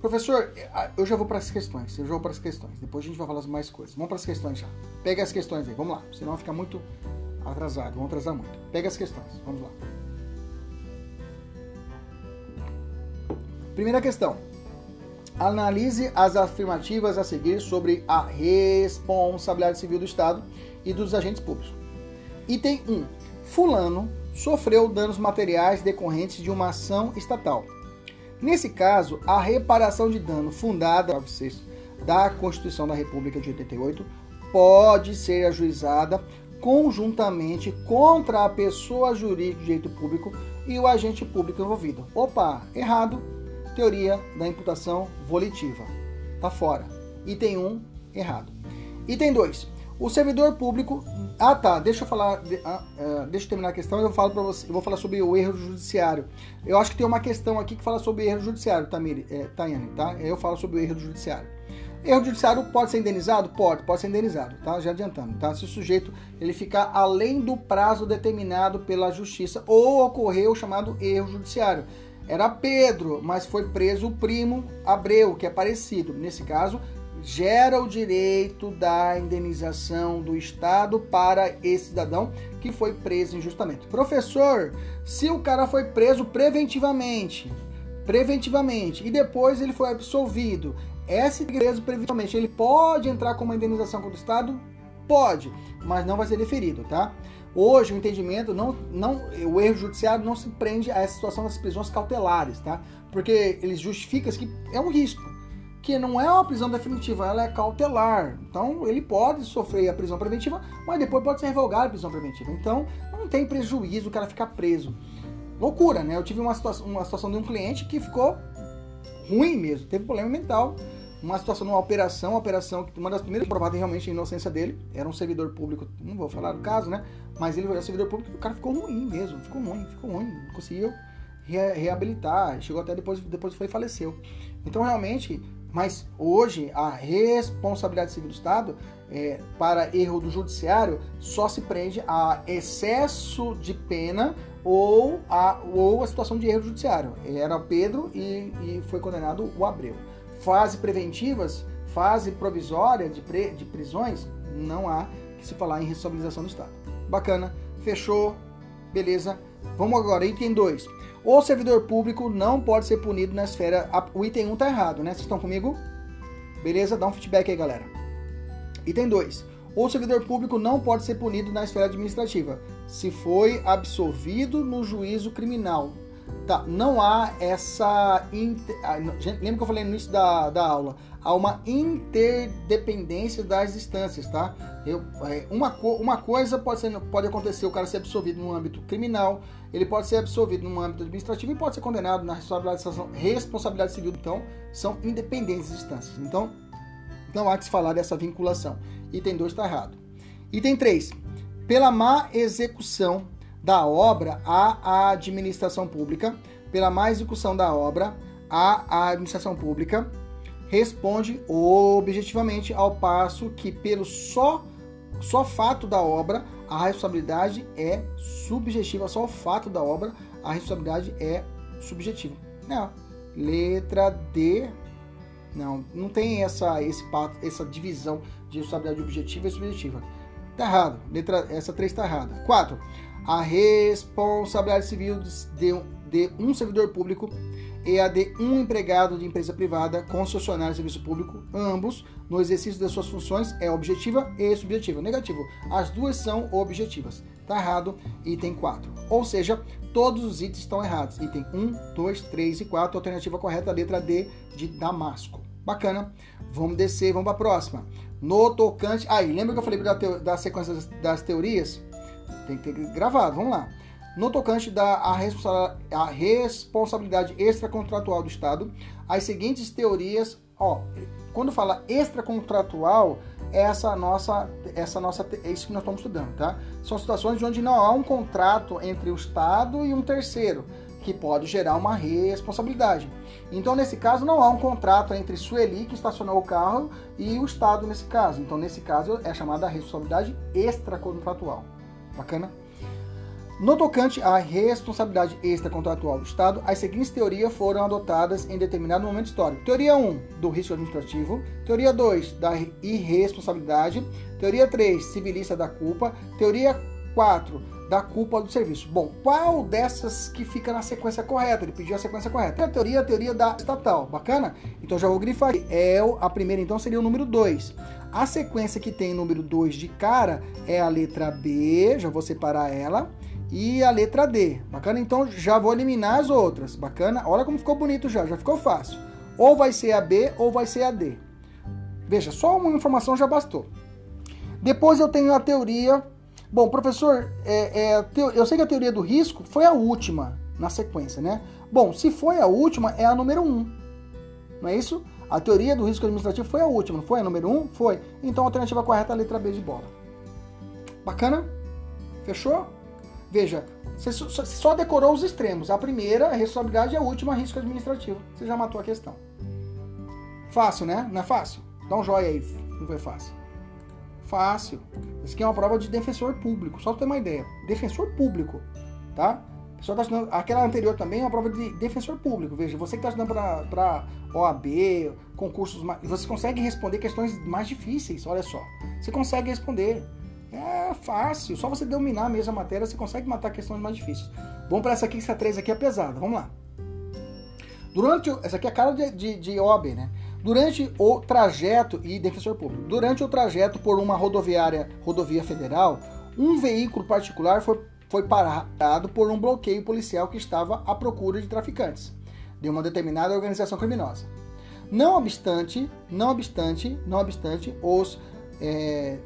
Professor, eu já vou para as questões. Eu já vou para as questões. Depois a gente vai falar mais coisas. Vamos para as questões já. Pega as questões aí. Vamos lá. Senão vai ficar muito atrasado. Vamos atrasar muito. Pega as questões. Vamos lá. Primeira questão. Analise as afirmativas a seguir sobre a responsabilidade civil do Estado e dos agentes públicos. Item 1. Fulano sofreu danos materiais decorrentes de uma ação estatal. Nesse caso, a reparação de dano fundada da Constituição da República de 88 pode ser ajuizada conjuntamente contra a pessoa jurídica de direito público e o agente público envolvido. Opa, errado teoria da imputação volitiva. Tá fora. Item 1, um, errado. Item 2. O servidor público. Ah, tá. Deixa eu falar. Ah, uh, deixa eu terminar a questão. Eu falo para você. Eu vou falar sobre o erro judiciário. Eu acho que tem uma questão aqui que fala sobre erro judiciário, Tamiri, é, Tayane, tá? Eu falo sobre o erro judiciário. Erro judiciário pode ser indenizado? Pode, pode ser indenizado, tá? Já adiantando, tá? Se o sujeito ele ficar além do prazo determinado pela justiça ou ocorrer o chamado erro judiciário era Pedro, mas foi preso o primo Abreu, que é parecido. Nesse caso, gera o direito da indenização do Estado para esse cidadão que foi preso injustamente. Professor, se o cara foi preso preventivamente, preventivamente, e depois ele foi absolvido, esse preso preventivamente, ele pode entrar com uma indenização contra o Estado? Pode, mas não vai ser deferido, tá? Hoje o entendimento não, não, o erro judiciário não se prende a essa situação das prisões cautelares, tá? Porque eles justificam que é um risco, que não é uma prisão definitiva, ela é cautelar. Então ele pode sofrer a prisão preventiva, mas depois pode ser revogado a prisão preventiva. Então não tem prejuízo o cara ficar preso. Loucura, né? Eu tive uma situação, uma situação de um cliente que ficou ruim mesmo, teve problema mental uma situação numa operação, uma operação que uma das primeiras provadas realmente a inocência dele, era um servidor público, não vou falar do caso, né? Mas ele era servidor público o cara ficou ruim mesmo, ficou ruim, ficou ruim, não conseguiu re reabilitar, chegou até depois, depois foi e faleceu. Então realmente, mas hoje a responsabilidade civil do Estado é, para erro do judiciário só se prende a excesso de pena ou a, ou a situação de erro judiciário. Era Pedro e, e foi condenado o Abreu fase preventivas, fase provisória de, pre, de prisões, não há que se falar em responsabilização do Estado. Bacana, fechou, beleza. Vamos agora, item 2. O servidor público não pode ser punido na esfera. O item 1 um tá errado, né? Vocês estão comigo? Beleza? Dá um feedback aí, galera. Item 2. O servidor público não pode ser punido na esfera administrativa se foi absolvido no juízo criminal Tá, não há essa. Inter... Ah, lembra que eu falei no início da, da aula? Há uma interdependência das instâncias, tá? Eu, é, uma, uma coisa pode, ser, pode acontecer, o cara ser absolvido no âmbito criminal, ele pode ser absolvido no âmbito administrativo e pode ser condenado na responsabilidade, responsabilidade civil. Então, são independentes as instâncias. Então, não há que se falar dessa vinculação. Item 2 está errado. Item 3. Pela má execução da obra à administração pública, pela má execução da obra à administração pública, responde objetivamente ao passo que pelo só só fato da obra a responsabilidade é subjetiva, só o fato da obra a responsabilidade é subjetiva. Não. Letra D não, não tem essa esse essa divisão de responsabilidade objetiva e subjetiva. Tá errado. Letra essa 3 está errada. 4 a responsabilidade civil de, de um servidor público e a de um empregado de empresa privada, concessionário de serviço público, ambos, no exercício das suas funções, é objetiva e subjetiva. Negativo. As duas são objetivas. Tá errado. Item 4. Ou seja, todos os itens estão errados. Item 1, 2, 3 e 4. Alternativa correta, letra D de Damasco. Bacana. Vamos descer, vamos para a próxima. No tocante. Aí, lembra que eu falei da, teo... da sequência das teorias? Tem que ter gravado, vamos lá. No tocante da responsa... responsabilidade extracontratual do Estado, as seguintes teorias, ó, quando fala extracontratual, é essa nossa, essa nossa, é isso que nós estamos estudando, tá? São situações onde não há um contrato entre o Estado e um terceiro, que pode gerar uma responsabilidade. Então, nesse caso, não há um contrato entre Sueli, que estacionou o carro, e o Estado, nesse caso. Então, nesse caso, é chamada responsabilidade extracontratual. Bacana? No tocante à responsabilidade extracontratual do Estado, as seguintes teorias foram adotadas em determinado momento histórico. Teoria 1, do risco administrativo. Teoria 2, da irresponsabilidade. Teoria 3, civilista da culpa. Teoria 4, da culpa do serviço. Bom, qual dessas que fica na sequência correta? Ele pediu a sequência correta. A teoria, a teoria da estatal. Bacana? Então já vou grifar. É a primeira, então, seria o número 2. A sequência que tem número 2 de cara é a letra B. Já vou separar ela e a letra D. Bacana? Então já vou eliminar as outras. Bacana? Olha como ficou bonito já, já ficou fácil. Ou vai ser a B ou vai ser a D. Veja, só uma informação já bastou. Depois eu tenho a teoria. Bom, professor, é, é, eu sei que a teoria do risco foi a última na sequência, né? Bom, se foi a última, é a número 1. Um, não é isso? A teoria do risco administrativo foi a última, não foi a número 1? Um? Foi. Então a alternativa correta é a letra B de bola. Bacana? Fechou? Veja, você só decorou os extremos. A primeira, a responsabilidade, e a última, risco administrativo. Você já matou a questão. Fácil, né? Não é fácil? Dá um joia aí. Não foi fácil. Fácil. Isso aqui é uma prova de defensor público. Só para ter uma ideia. Defensor público. Tá? Tá estudando, aquela anterior também é uma prova de defensor público. Veja, você que está estudando para OAB, concursos, você consegue responder questões mais difíceis. Olha só. Você consegue responder. É fácil, só você dominar a mesma matéria, você consegue matar questões mais difíceis. Vamos para essa aqui, essa 3 aqui é pesada. Vamos lá. Durante essa aqui é a cara de, de, de OAB, né? Durante o trajeto e defensor público. Durante o trajeto por uma rodoviária, rodovia federal, um veículo particular foi, foi parado por um bloqueio policial que estava à procura de traficantes de uma determinada organização criminosa. Não obstante, não obstante, não obstante, os é,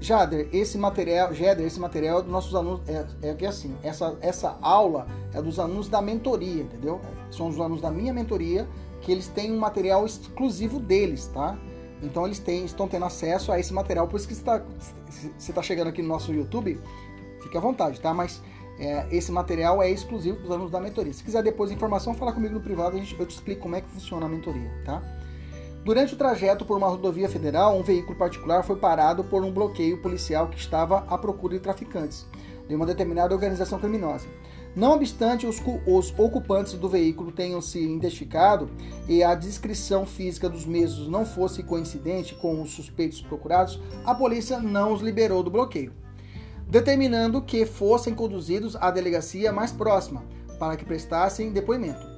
Jader, esse material, Jader, esse material é dos nossos alunos, é, é que assim, essa, essa aula é dos alunos da mentoria, entendeu? São os alunos da minha mentoria que eles têm um material exclusivo deles, tá? Então eles têm, estão tendo acesso a esse material, por isso que você está tá chegando aqui no nosso YouTube, fique à vontade, tá? Mas é, esse material é exclusivo para os alunos da mentoria. Se quiser depois informação, fala comigo no privado, eu te explico como é que funciona a mentoria, tá? Durante o trajeto por uma rodovia federal, um veículo particular foi parado por um bloqueio policial que estava à procura de traficantes de uma determinada organização criminosa. Não obstante os, os, ocupantes do veículo tenham se identificado e a descrição física dos mesmos não fosse coincidente com os suspeitos procurados, a polícia não os liberou do bloqueio, determinando que fossem conduzidos à delegacia mais próxima para que prestassem depoimento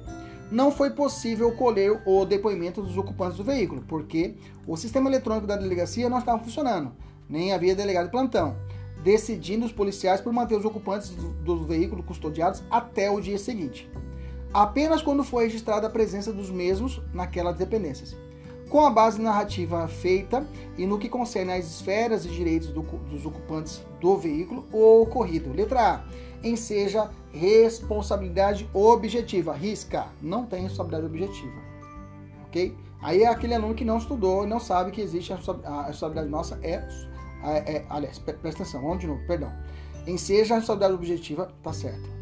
não foi possível colher o depoimento dos ocupantes do veículo, porque o sistema eletrônico da delegacia não estava funcionando, nem havia delegado de plantão, decidindo os policiais por manter os ocupantes do, do veículo custodiados até o dia seguinte. Apenas quando foi registrada a presença dos mesmos naquelas dependências. Com a base narrativa feita e no que concerne às esferas e direitos do, dos ocupantes do veículo, o ocorrido. Letra A enseja responsabilidade objetiva. Risca, não tem responsabilidade objetiva. Ok? Aí é aquele aluno que não estudou e não sabe que existe a responsabilidade nossa é, é, é aliás, presta atenção, vamos de novo, perdão. Enseja a responsabilidade objetiva, tá certo.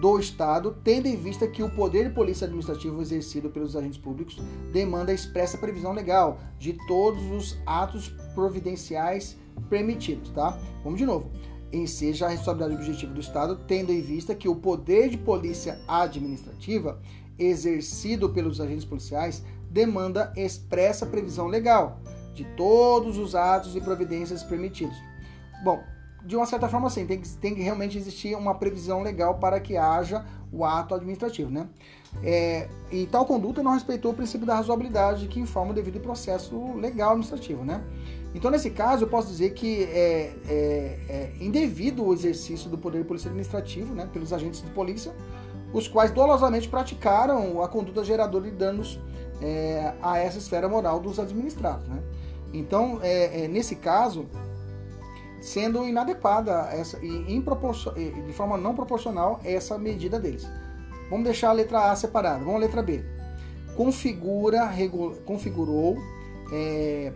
Do Estado, tendo em vista que o poder de polícia administrativo exercido pelos agentes públicos demanda expressa previsão legal de todos os atos providenciais permitidos, tá? Vamos de novo em seja a responsabilidade objetiva do Estado, tendo em vista que o poder de polícia administrativa exercido pelos agentes policiais demanda expressa previsão legal de todos os atos e providências permitidos. Bom, de uma certa forma, sim, tem que, tem que realmente existir uma previsão legal para que haja o ato administrativo, né? É, e tal conduta não respeitou o princípio da razoabilidade que informa o devido processo legal administrativo, né? Então, nesse caso, eu posso dizer que é, é, é indevido o exercício do poder policial administrativo né, pelos agentes de polícia, os quais dolosamente praticaram a conduta geradora de danos é, a essa esfera moral dos administrados. Né? Então, é, é, nesse caso, sendo inadequada essa, e de forma não proporcional essa medida deles. Vamos deixar a letra A separada. Vamos à letra B. Configura, regu, configurou é,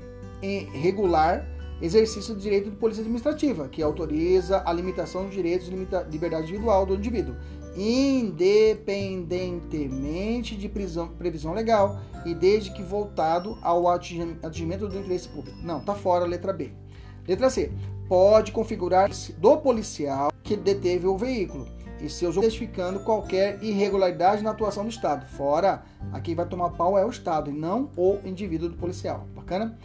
regular exercício do direito de polícia administrativa, que autoriza a limitação dos direitos de liberdade individual do indivíduo, independentemente de prisão, previsão legal e desde que voltado ao atingimento do interesse público. Não, tá fora a letra B. Letra C. Pode configurar do policial que deteve o veículo e seus identificando qualquer irregularidade na atuação do Estado. Fora, aqui vai tomar pau é o Estado e não o indivíduo do policial. Bacana?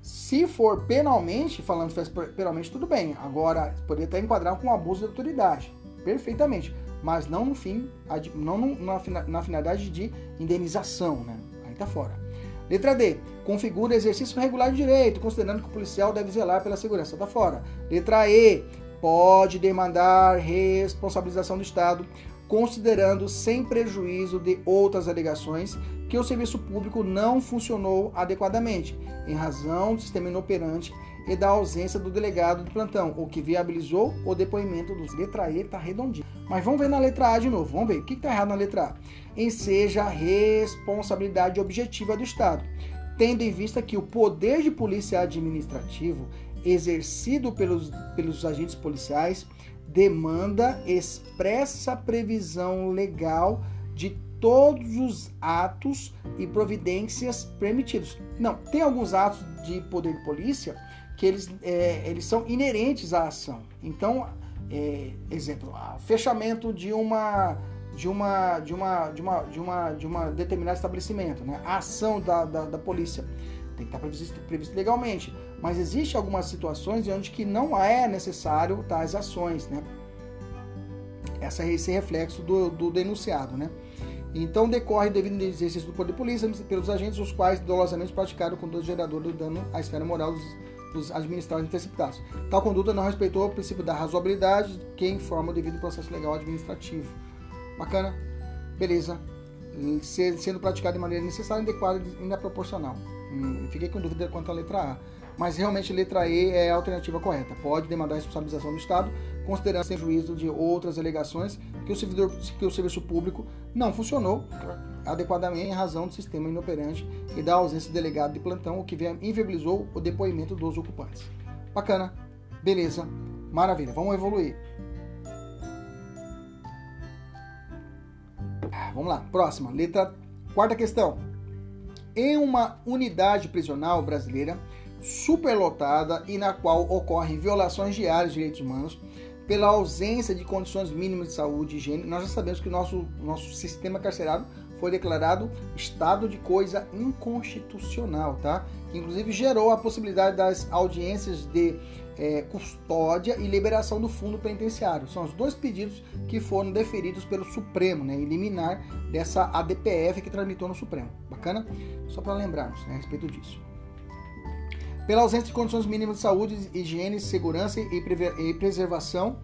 Se for penalmente, falando penalmente, tudo bem. Agora, poderia até enquadrar com abuso de autoridade. Perfeitamente. Mas não no fim, não na finalidade de indenização, né? Aí tá fora. Letra D. Configura exercício regular de direito, considerando que o policial deve zelar pela segurança. Tá fora. Letra E pode demandar responsabilização do Estado, considerando sem prejuízo de outras alegações que o serviço público não funcionou adequadamente, em razão do sistema inoperante e da ausência do delegado de plantão, o que viabilizou o depoimento dos letra E está redondinho. Mas vamos ver na letra A de novo, vamos ver o que está errado na letra A. Em seja responsabilidade objetiva do Estado, tendo em vista que o poder de polícia administrativo exercido pelos, pelos agentes policiais demanda expressa previsão legal de todos os atos e providências permitidos. Não, tem alguns atos de poder de polícia que eles, é, eles são inerentes à ação. Então, é, exemplo, fechamento de uma de uma de uma de uma de uma de uma determinado estabelecimento, né? A ação da, da, da polícia tem que estar previsto, previsto legalmente. Mas existe algumas situações onde que não é necessário tais ações, né? Essa, esse reflexo do, do denunciado, né? Então decorre devido ao exercício do poder de polícia pelos agentes os quais dolosamente praticaram o conduta gerador do dano à esfera moral dos, dos administrados interceptados. Tal conduta não respeitou o princípio da razoabilidade que informa o devido processo legal administrativo. Bacana? Beleza. Sendo praticado de maneira necessária, adequada e ainda proporcional. Hum, fiquei com dúvida quanto à letra A. Mas realmente a letra E é a alternativa correta. Pode demandar a responsabilização do Estado, considerando sem juízo de outras alegações que o, servidor, que o serviço público não funcionou adequadamente em razão do sistema inoperante e da ausência de delegado de plantão, o que inviabilizou o depoimento dos ocupantes. Bacana, beleza, maravilha. Vamos evoluir. Ah, vamos lá, próxima, letra quarta questão em uma unidade prisional brasileira superlotada e na qual ocorrem violações diárias de direitos humanos pela ausência de condições mínimas de saúde e higiene. Nós já sabemos que o nosso, nosso sistema carcerário foi declarado estado de coisa inconstitucional, tá? Que inclusive gerou a possibilidade das audiências de é, custódia e liberação do fundo penitenciário. São os dois pedidos que foram deferidos pelo Supremo, né, eliminar dessa ADPF que tramitou no Supremo. Bacana? Só para lembrarmos né, a respeito disso. Pela ausência de condições mínimas de saúde, higiene, segurança e preservação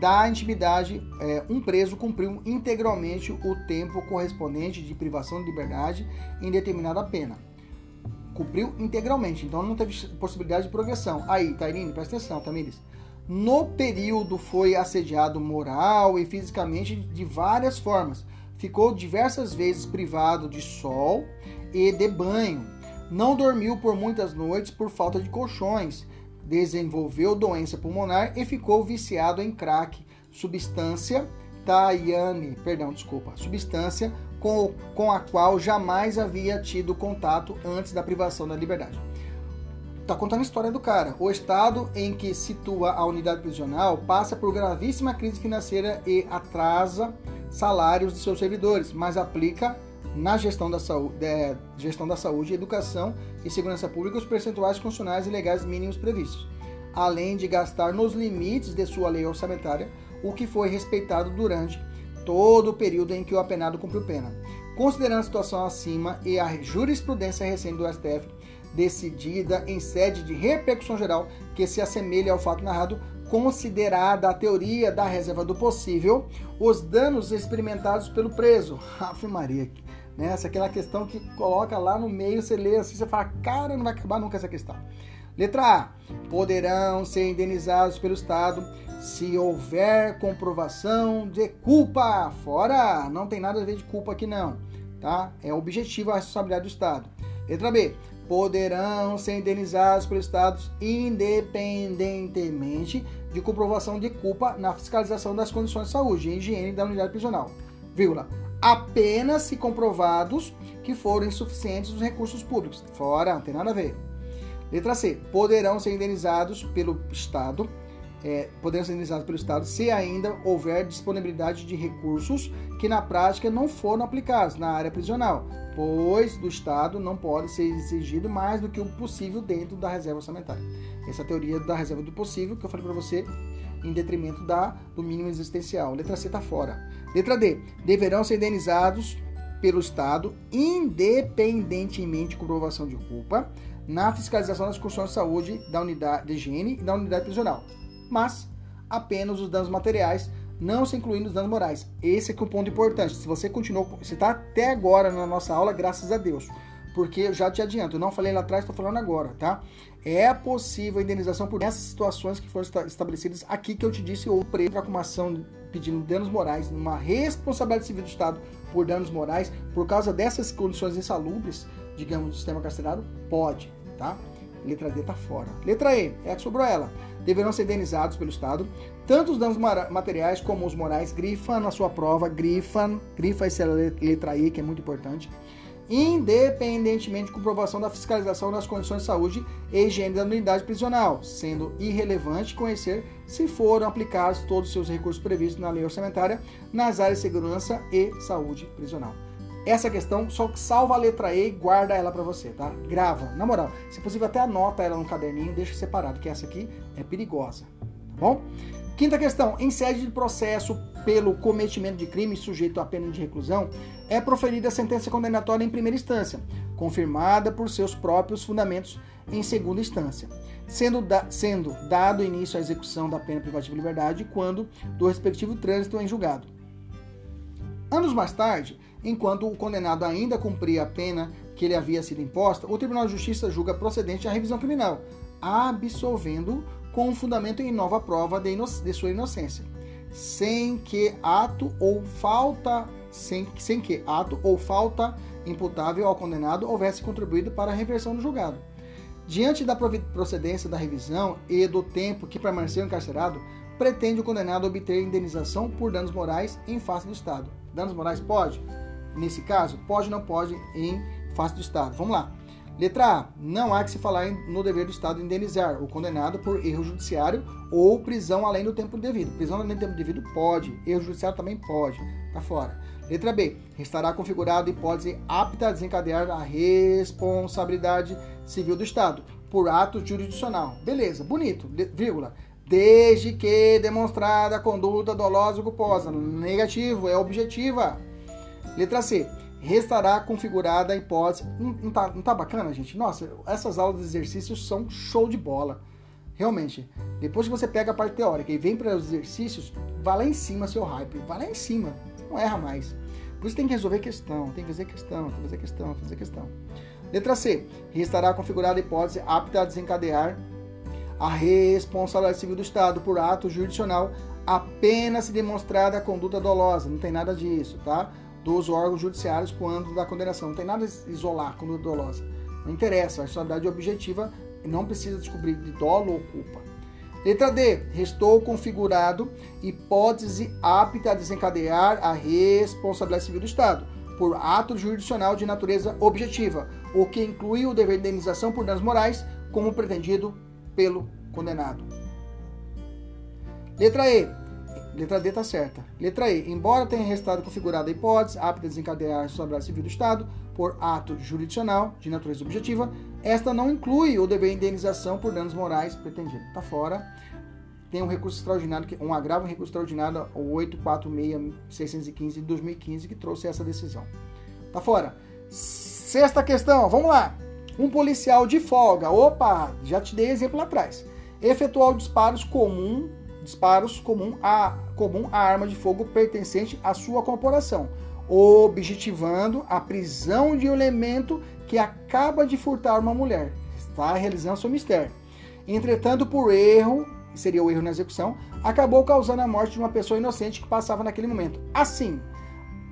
da intimidade, é, um preso cumpriu integralmente o tempo correspondente de privação de liberdade em determinada pena cumpriu integralmente, então não teve possibilidade de progressão. Aí, Tairine, presta atenção, Tamires. No período foi assediado moral e fisicamente de várias formas. Ficou diversas vezes privado de sol e de banho. Não dormiu por muitas noites por falta de colchões. Desenvolveu doença pulmonar e ficou viciado em crack, substância Tayane, perdão, desculpa, substância com, com a qual jamais havia tido contato antes da privação da liberdade. Tá contando a história do cara. O estado em que situa a unidade prisional passa por gravíssima crise financeira e atrasa salários de seus servidores, mas aplica na gestão da saúde, de, gestão da saúde, educação e segurança pública os percentuais funcionais e legais mínimos previstos, além de gastar nos limites de sua lei orçamentária, o que foi respeitado durante todo o período em que o apenado cumpriu pena. Considerando a situação acima e a jurisprudência recente do STF, decidida em sede de repercussão geral que se assemelha ao fato narrado, considerada a teoria da reserva do possível, os danos experimentados pelo preso. Ave Maria, né? Essa é aquela questão que coloca lá no meio, você lê assim, você fala, cara, não vai acabar nunca essa questão. Letra A. Poderão ser indenizados pelo Estado se houver comprovação de culpa. Fora! Não tem nada a ver de culpa aqui não, tá? É objetivo a responsabilidade do Estado. Letra B. Poderão ser indenizados pelo Estado independentemente de comprovação de culpa na fiscalização das condições de saúde e higiene da unidade prisional. Vírgula. Apenas se comprovados que foram insuficientes os recursos públicos. Fora, não tem nada a ver. Letra C. Poderão ser indenizados pelo Estado, é, poderão ser indenizados pelo Estado se ainda houver disponibilidade de recursos que na prática não foram aplicados na área prisional, pois do Estado não pode ser exigido mais do que o possível dentro da reserva orçamentária. Essa é teoria da reserva do possível que eu falei para você em detrimento da, do mínimo existencial. Letra C está fora. Letra D. Deverão ser indenizados pelo Estado, independentemente de comprovação de culpa, na fiscalização das condições de saúde da unidade de higiene e da unidade prisional, mas apenas os danos materiais, não se incluindo os danos morais. Esse é que é um ponto importante. Se você continuou, você está até agora na nossa aula, graças a Deus, porque eu já te adianto, eu não falei lá atrás, estou falando agora, tá? É possível a indenização por essas situações que foram estabelecidas aqui que eu te disse, ou preso para uma ação pedindo danos morais, uma responsabilidade civil do Estado por danos morais, por causa dessas condições insalubres, digamos, do sistema carcerário, pode tá? Letra D tá fora. Letra E, é que sobrou ela. Deverão ser indenizados pelo Estado, tanto os danos materiais como os morais. Grifa na sua prova, grifa, grifa essa letra E, que é muito importante. Independentemente de comprovação da fiscalização das condições de saúde e higiene da unidade prisional, sendo irrelevante conhecer se foram aplicados todos os seus recursos previstos na lei orçamentária nas áreas de segurança e saúde prisional. Essa questão, só que salva a letra E e guarda ela para você, tá? Grava, na moral. Se possível, até anota ela no caderninho, deixa separado, que essa aqui é perigosa, tá bom? Quinta questão: em sede de processo pelo cometimento de crime sujeito a pena de reclusão, é proferida a sentença condenatória em primeira instância, confirmada por seus próprios fundamentos em segunda instância, sendo, da, sendo dado início à execução da pena privativa de liberdade quando do respectivo trânsito em julgado. Anos mais tarde, enquanto o condenado ainda cumpria a pena que lhe havia sido imposta, o Tribunal de Justiça julga procedente a revisão criminal, absolvendo com fundamento em nova prova de, de sua inocência, sem que ato ou falta sem, sem que ato ou falta imputável ao condenado houvesse contribuído para a reversão do julgado. Diante da procedência da revisão e do tempo que permaneceu encarcerado, pretende o condenado obter indenização por danos morais em face do Estado. Danos morais pode? nesse caso? Pode ou não pode em face do Estado? Vamos lá. Letra A. Não há que se falar no dever do Estado indenizar o condenado por erro judiciário ou prisão além do tempo devido. Prisão além do tempo devido pode. Erro judiciário também pode. Tá fora. Letra B. Restará configurada hipótese apta a desencadear a responsabilidade civil do Estado por ato jurisdicional. Beleza, bonito. Vírgula. Desde que demonstrada a conduta dolosa ou culposa. Negativo, é objetiva. Letra C. Restará configurada a hipótese. Não, tá, não tá bacana, gente? Nossa, essas aulas de exercícios são show de bola. Realmente. Depois que você pega a parte teórica e vem para os exercícios, vai lá em cima seu hype. Vai lá em cima. Não erra mais. Por isso tem que resolver questão, tem que fazer questão, tem que fazer questão, fazer questão. Letra C. Restará configurada a hipótese apta a desencadear a responsabilidade civil do Estado por ato jurisdicional apenas se demonstrada a conduta dolosa. Não tem nada disso, tá? dos órgãos judiciários quando da condenação. Não tem nada a isolar a conduta dolosa. Não interessa, a responsabilidade objetiva não precisa descobrir de dolo ou culpa. Letra D. Restou configurado hipótese apta a desencadear a responsabilidade civil do Estado por ato jurisdicional de natureza objetiva, o que inclui o dever de indenização por danos morais, como pretendido pelo condenado. Letra E Letra D está certa. Letra E. Embora tenha restado configurada a hipótese apta a desencadear a responsabilidade civil do Estado por ato jurisdicional de natureza objetiva, esta não inclui o dever de indenização por danos morais pretendido. Está fora. Tem um recurso extraordinário, um agravo um recurso extraordinário, o 846-615 de 2015, que trouxe essa decisão. Está fora. Sexta questão, vamos lá. Um policial de folga, opa, já te dei exemplo lá atrás. Efetuou disparos comum, disparos comum a, comum a arma de fogo pertencente à sua corporação, objetivando a prisão de um elemento que acaba de furtar uma mulher. Está realizando seu mistério. Entretanto, por erro, seria o erro na execução, acabou causando a morte de uma pessoa inocente que passava naquele momento. Assim,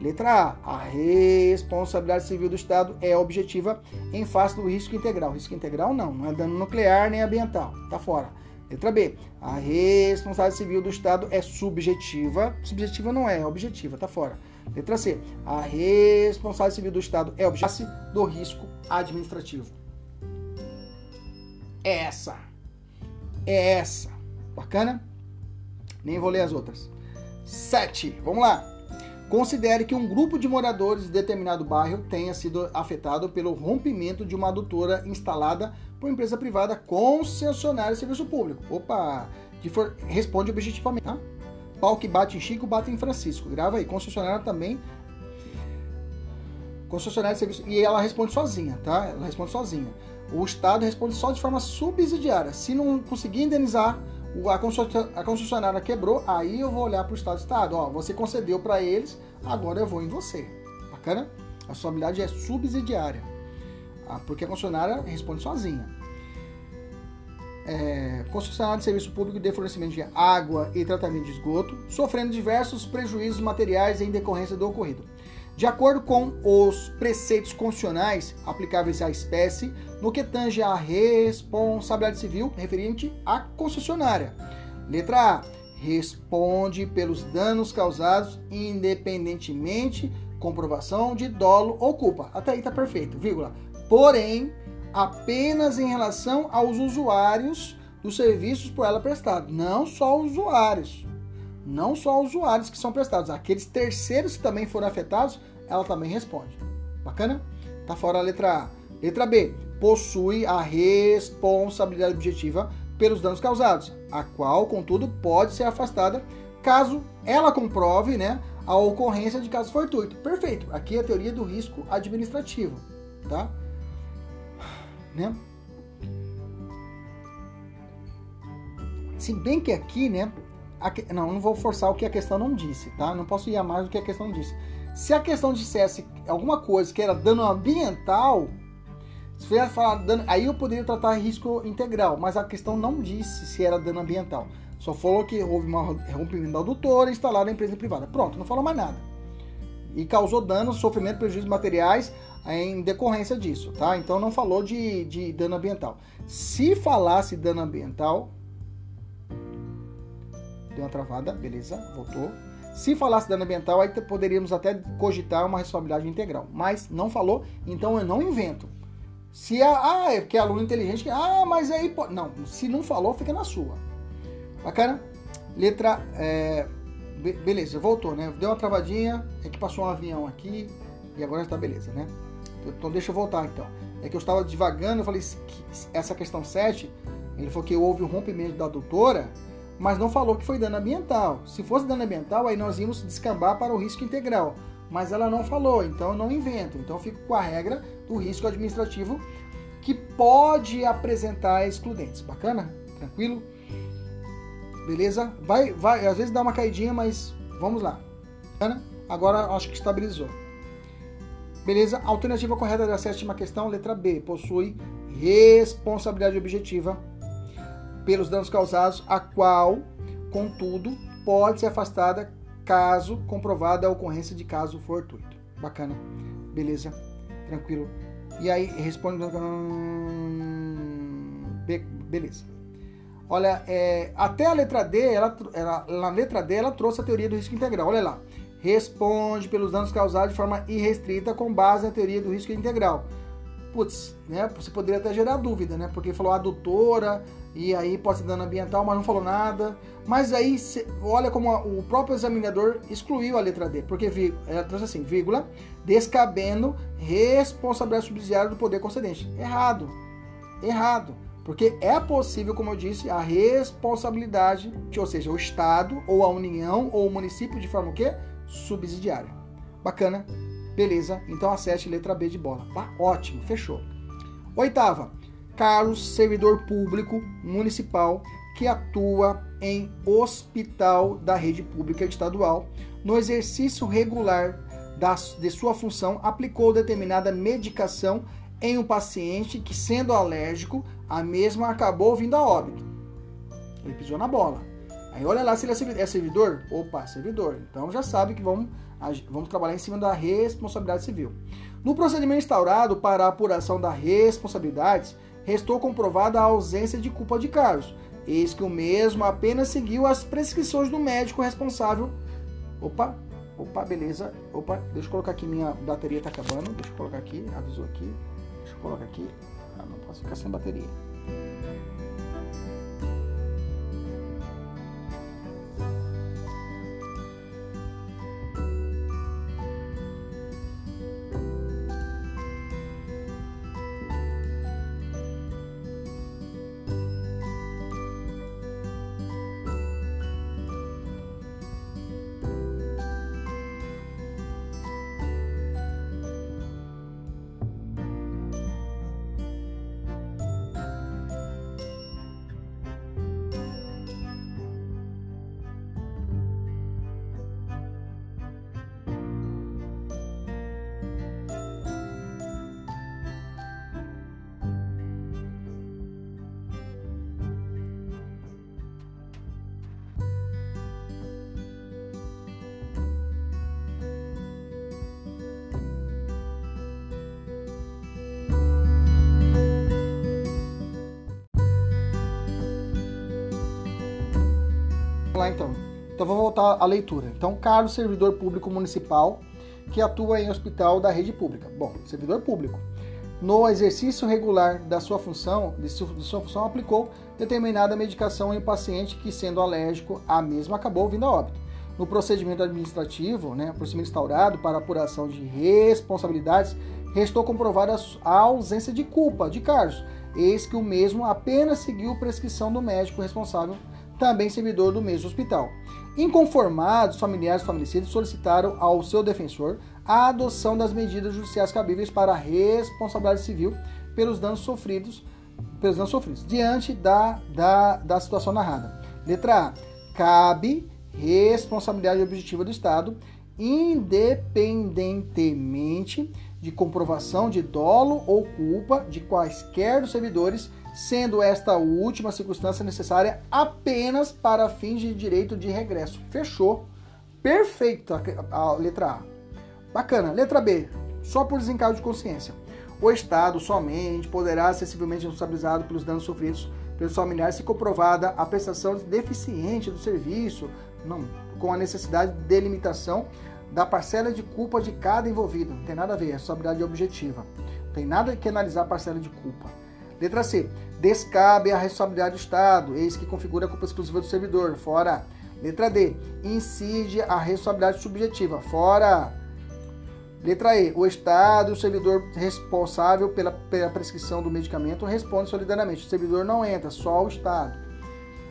letra A, a responsabilidade civil do Estado é objetiva em face do risco integral. Risco integral não, não é dano nuclear nem ambiental, tá fora. Letra B, a responsabilidade civil do Estado é subjetiva. Subjetiva não é, é objetiva, tá fora. Letra C, a responsabilidade civil do Estado é objetiva do risco administrativo. É essa. É essa. Bacana? Nem vou ler as outras. 7. Vamos lá. Considere que um grupo de moradores de determinado bairro tenha sido afetado pelo rompimento de uma adutora instalada por empresa privada concessionária de serviço público. Opa! Que for, responde objetivamente, tá? Pau que bate em Chico, bate em Francisco. Grava aí. Concessionária também. Concessionária de serviço. E ela responde sozinha, tá? Ela responde sozinha. O Estado responde só de forma subsidiária. Se não conseguir indenizar, a concessionária quebrou, aí eu vou olhar para o Estado. Estado, ó, você concedeu para eles, agora eu vou em você. Bacana? A responsabilidade é subsidiária. Ah, porque a concessionária responde sozinha. É, concessionária de serviço público de fornecimento de água e tratamento de esgoto, sofrendo diversos prejuízos materiais em decorrência do ocorrido. De acordo com os preceitos constitucionais aplicáveis à espécie, no que tange à responsabilidade civil referente à concessionária. Letra A. Responde pelos danos causados independentemente comprovação de dolo ou culpa. Até aí tá perfeito, vírgula. Porém, apenas em relação aos usuários dos serviços por ela prestados, não só usuários não só usuários que são prestados, aqueles terceiros que também foram afetados, ela também responde. Bacana? Tá fora a letra A. Letra B. Possui a responsabilidade objetiva pelos danos causados, a qual, contudo, pode ser afastada caso ela comprove né, a ocorrência de caso fortuito. Perfeito. Aqui é a teoria do risco administrativo. Tá? Né? Se bem que aqui, né, não, não vou forçar o que a questão não disse, tá? Não posso ir a mais do que a questão disse. Se a questão dissesse alguma coisa que era dano ambiental, se falar dano, aí eu poderia tratar risco integral, mas a questão não disse se era dano ambiental. Só falou que houve um rompimento da adutora instalada na empresa privada. Pronto, não falou mais nada. E causou dano, sofrimento, prejuízos materiais em decorrência disso, tá? Então não falou de, de dano ambiental. Se falasse dano ambiental, Deu uma travada, beleza, voltou. Se falasse dano ambiental, aí poderíamos até cogitar uma responsabilidade integral. Mas não falou, então eu não invento. Se a, ah, é porque é aluno inteligente, ah, mas aí. Não, se não falou, fica na sua. Bacana? Letra. É, be, beleza, voltou, né? Deu uma travadinha, é que passou um avião aqui e agora está beleza, né? Então deixa eu voltar então. É que eu estava devagando, eu falei essa questão 7, ele falou que houve um rompimento da doutora mas não falou que foi dano ambiental. Se fosse dano ambiental, aí nós íamos descambar para o risco integral. Mas ela não falou, então eu não invento. Então eu fico com a regra do risco administrativo que pode apresentar excludentes. Bacana? Tranquilo? Beleza? Vai, vai, às vezes dá uma caidinha, mas vamos lá. Bacana? Agora acho que estabilizou. Beleza? Alternativa correta da sétima questão, letra B, possui responsabilidade objetiva pelos danos causados, a qual, contudo, pode ser afastada caso comprovada a ocorrência de caso fortuito. Bacana. Beleza. Tranquilo. E aí responde. Be beleza. Olha, é, até a letra D, ela, ela, na letra D, ela trouxe a teoria do risco integral. Olha lá. Responde pelos danos causados de forma irrestrita com base na teoria do risco integral putz, né? Você poderia até gerar dúvida, né? Porque falou adutora e aí pode ser dano ambiental, mas não falou nada. Mas aí, cê, olha como o próprio examinador excluiu a letra D, porque ela trouxe assim, vírgula, descabendo responsabilidade subsidiária do poder concedente. Errado. Errado. Porque é possível, como eu disse, a responsabilidade, ou seja, o Estado, ou a União, ou o município de forma o quê? Subsidiária. Bacana? Beleza, então acerte letra B de bola. Tá? Ótimo, fechou. Oitava, Carlos, servidor público municipal que atua em hospital da rede pública estadual, no exercício regular da, de sua função, aplicou determinada medicação em um paciente que, sendo alérgico, a mesma acabou vindo a óbito. Ele pisou na bola. Aí olha lá se ele é servidor. Opa, servidor. Então já sabe que vamos, vamos trabalhar em cima da responsabilidade civil. No procedimento instaurado para a apuração da responsabilidades, restou comprovada a ausência de culpa de Carlos, eis que o mesmo apenas seguiu as prescrições do médico responsável. Opa, opa, beleza. Opa, deixa eu colocar aqui, minha bateria está acabando. Deixa eu colocar aqui, avisou aqui. Deixa eu colocar aqui. Ah, não posso ficar sem bateria. Então. Vou voltar à leitura. Então, Carlos, servidor público municipal que atua em hospital da rede pública. Bom, servidor público. No exercício regular da sua função, de sua, de sua função, aplicou determinada medicação em um paciente que, sendo alérgico, a mesma acabou vindo a óbito. No procedimento administrativo, né, procedimento instaurado para apuração de responsabilidades, restou comprovada a ausência de culpa de Carlos, eis que o mesmo apenas seguiu prescrição do médico responsável também servidor do mesmo hospital. Inconformados, familiares falecidos solicitaram ao seu defensor a adoção das medidas judiciais cabíveis para a responsabilidade civil pelos danos sofridos, pelos danos sofridos diante da, da, da situação narrada. Letra A. Cabe responsabilidade objetiva do Estado, independentemente de comprovação de dolo ou culpa de quaisquer dos servidores sendo esta última circunstância necessária apenas para fins de direito de regresso. Fechou. Perfeito a letra A. Bacana. Letra B. Só por desencargo de consciência. O Estado somente poderá ser civilmente responsabilizado pelos danos sofridos pelos familiares se comprovada a prestação deficiente do serviço, não, com a necessidade de delimitação da parcela de culpa de cada envolvido. Não tem nada a ver, é responsabilidade objetiva. Não tem nada que analisar a parcela de culpa. Letra C. Descabe a responsabilidade do Estado, eis que configura a culpa exclusiva do servidor. Fora. Letra D. Incide a responsabilidade subjetiva. Fora. Letra E. O Estado e o servidor responsável pela, pela prescrição do medicamento respondem solidariamente. O servidor não entra, só o Estado.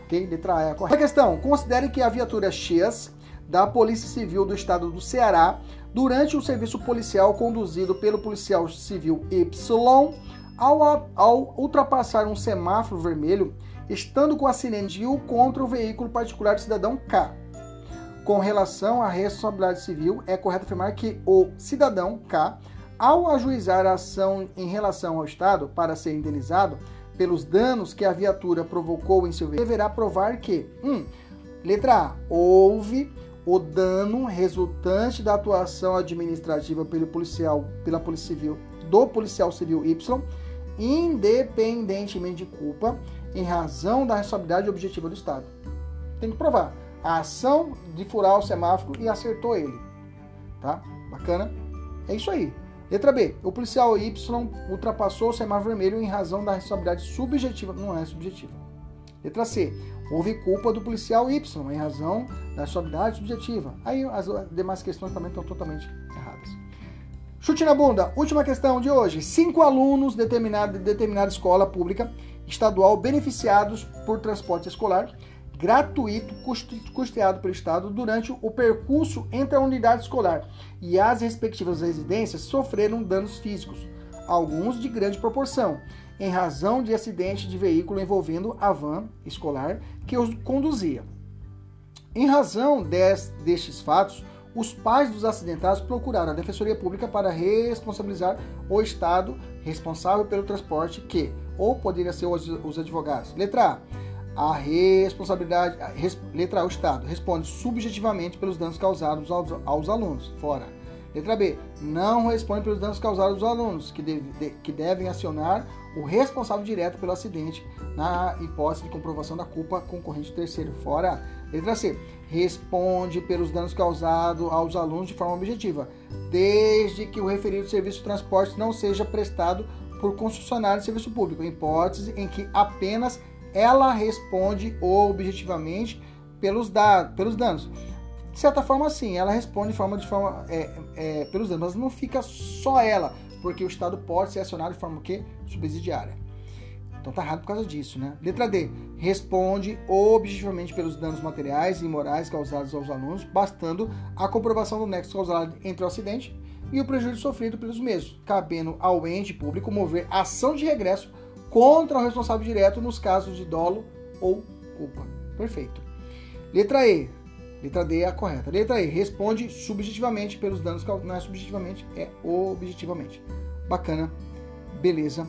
Ok? Letra A é a correta. questão. Considere que a viatura X da Polícia Civil do Estado do Ceará, durante o serviço policial conduzido pelo policial civil Y, ao, ao ultrapassar um semáforo vermelho, estando com a sirene U contra o veículo particular do cidadão K. Com relação à responsabilidade civil, é correto afirmar que o cidadão K, ao ajuizar a ação em relação ao Estado para ser indenizado pelos danos que a viatura provocou em seu veículo, deverá provar que 1. Um, letra A. Houve o dano resultante da atuação administrativa pelo policial, pela Polícia Civil, do policial civil Y independentemente de culpa, em razão da responsabilidade objetiva do Estado. Tem que provar. A ação de furar o semáforo e acertou ele. Tá? Bacana? É isso aí. Letra B. O policial Y ultrapassou o semáforo vermelho em razão da responsabilidade subjetiva. Não é subjetiva. Letra C. Houve culpa do policial Y em razão da responsabilidade subjetiva. Aí as demais questões também estão totalmente erradas. Chute na bunda. Última questão de hoje. Cinco alunos de determinada, de determinada escola pública estadual beneficiados por transporte escolar gratuito custeado pelo Estado durante o percurso entre a unidade escolar e as respectivas residências sofreram danos físicos. alguns de grande proporção, em razão de acidente de veículo envolvendo a van escolar que os conduzia. Em razão des, destes fatos, os pais dos acidentados procuraram a Defensoria Pública para responsabilizar o Estado responsável pelo transporte, que, ou poderia ser os, os advogados. Letra A. A responsabilidade. A, res, letra A. O Estado responde subjetivamente pelos danos causados aos, aos alunos. Fora. Letra B. Não responde pelos danos causados aos alunos, que, de, que devem acionar o responsável direto pelo acidente na hipótese de comprovação da culpa concorrente terceiro. Fora. Letra C. Responde pelos danos causados aos alunos de forma objetiva, desde que o referido serviço de transporte não seja prestado por concessionário de serviço público, em hipótese em que apenas ela responde objetivamente pelos, pelos danos. De certa forma, sim, ela responde de forma, de forma é, é, pelos danos, mas não fica só ela, porque o Estado pode ser acionado de forma que subsidiária. Então tá errado por causa disso, né? Letra D. Responde objetivamente pelos danos materiais e morais causados aos alunos, bastando a comprovação do nexo causal entre o acidente e o prejuízo sofrido pelos mesmos, cabendo ao ente público mover ação de regresso contra o responsável direto nos casos de dolo ou culpa. Perfeito. Letra E. Letra D é a correta. Letra E. Responde subjetivamente pelos danos causados. Não é subjetivamente, é objetivamente. Bacana. Beleza.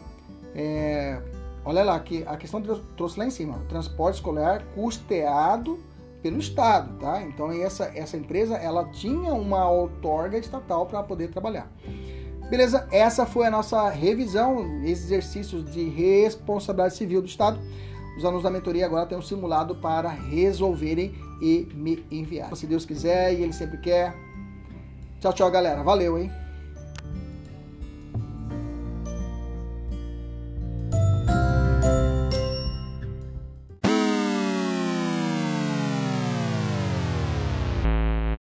É, Olha lá, que a questão trouxe lá em cima, transporte escolar custeado pelo Estado, tá? Então essa, essa empresa, ela tinha uma outorga estatal para poder trabalhar. Beleza? Essa foi a nossa revisão, exercícios de responsabilidade civil do Estado. Os alunos da mentoria agora têm um simulado para resolverem e me enviar. Se Deus quiser e Ele sempre quer. Tchau, tchau, galera. Valeu, hein?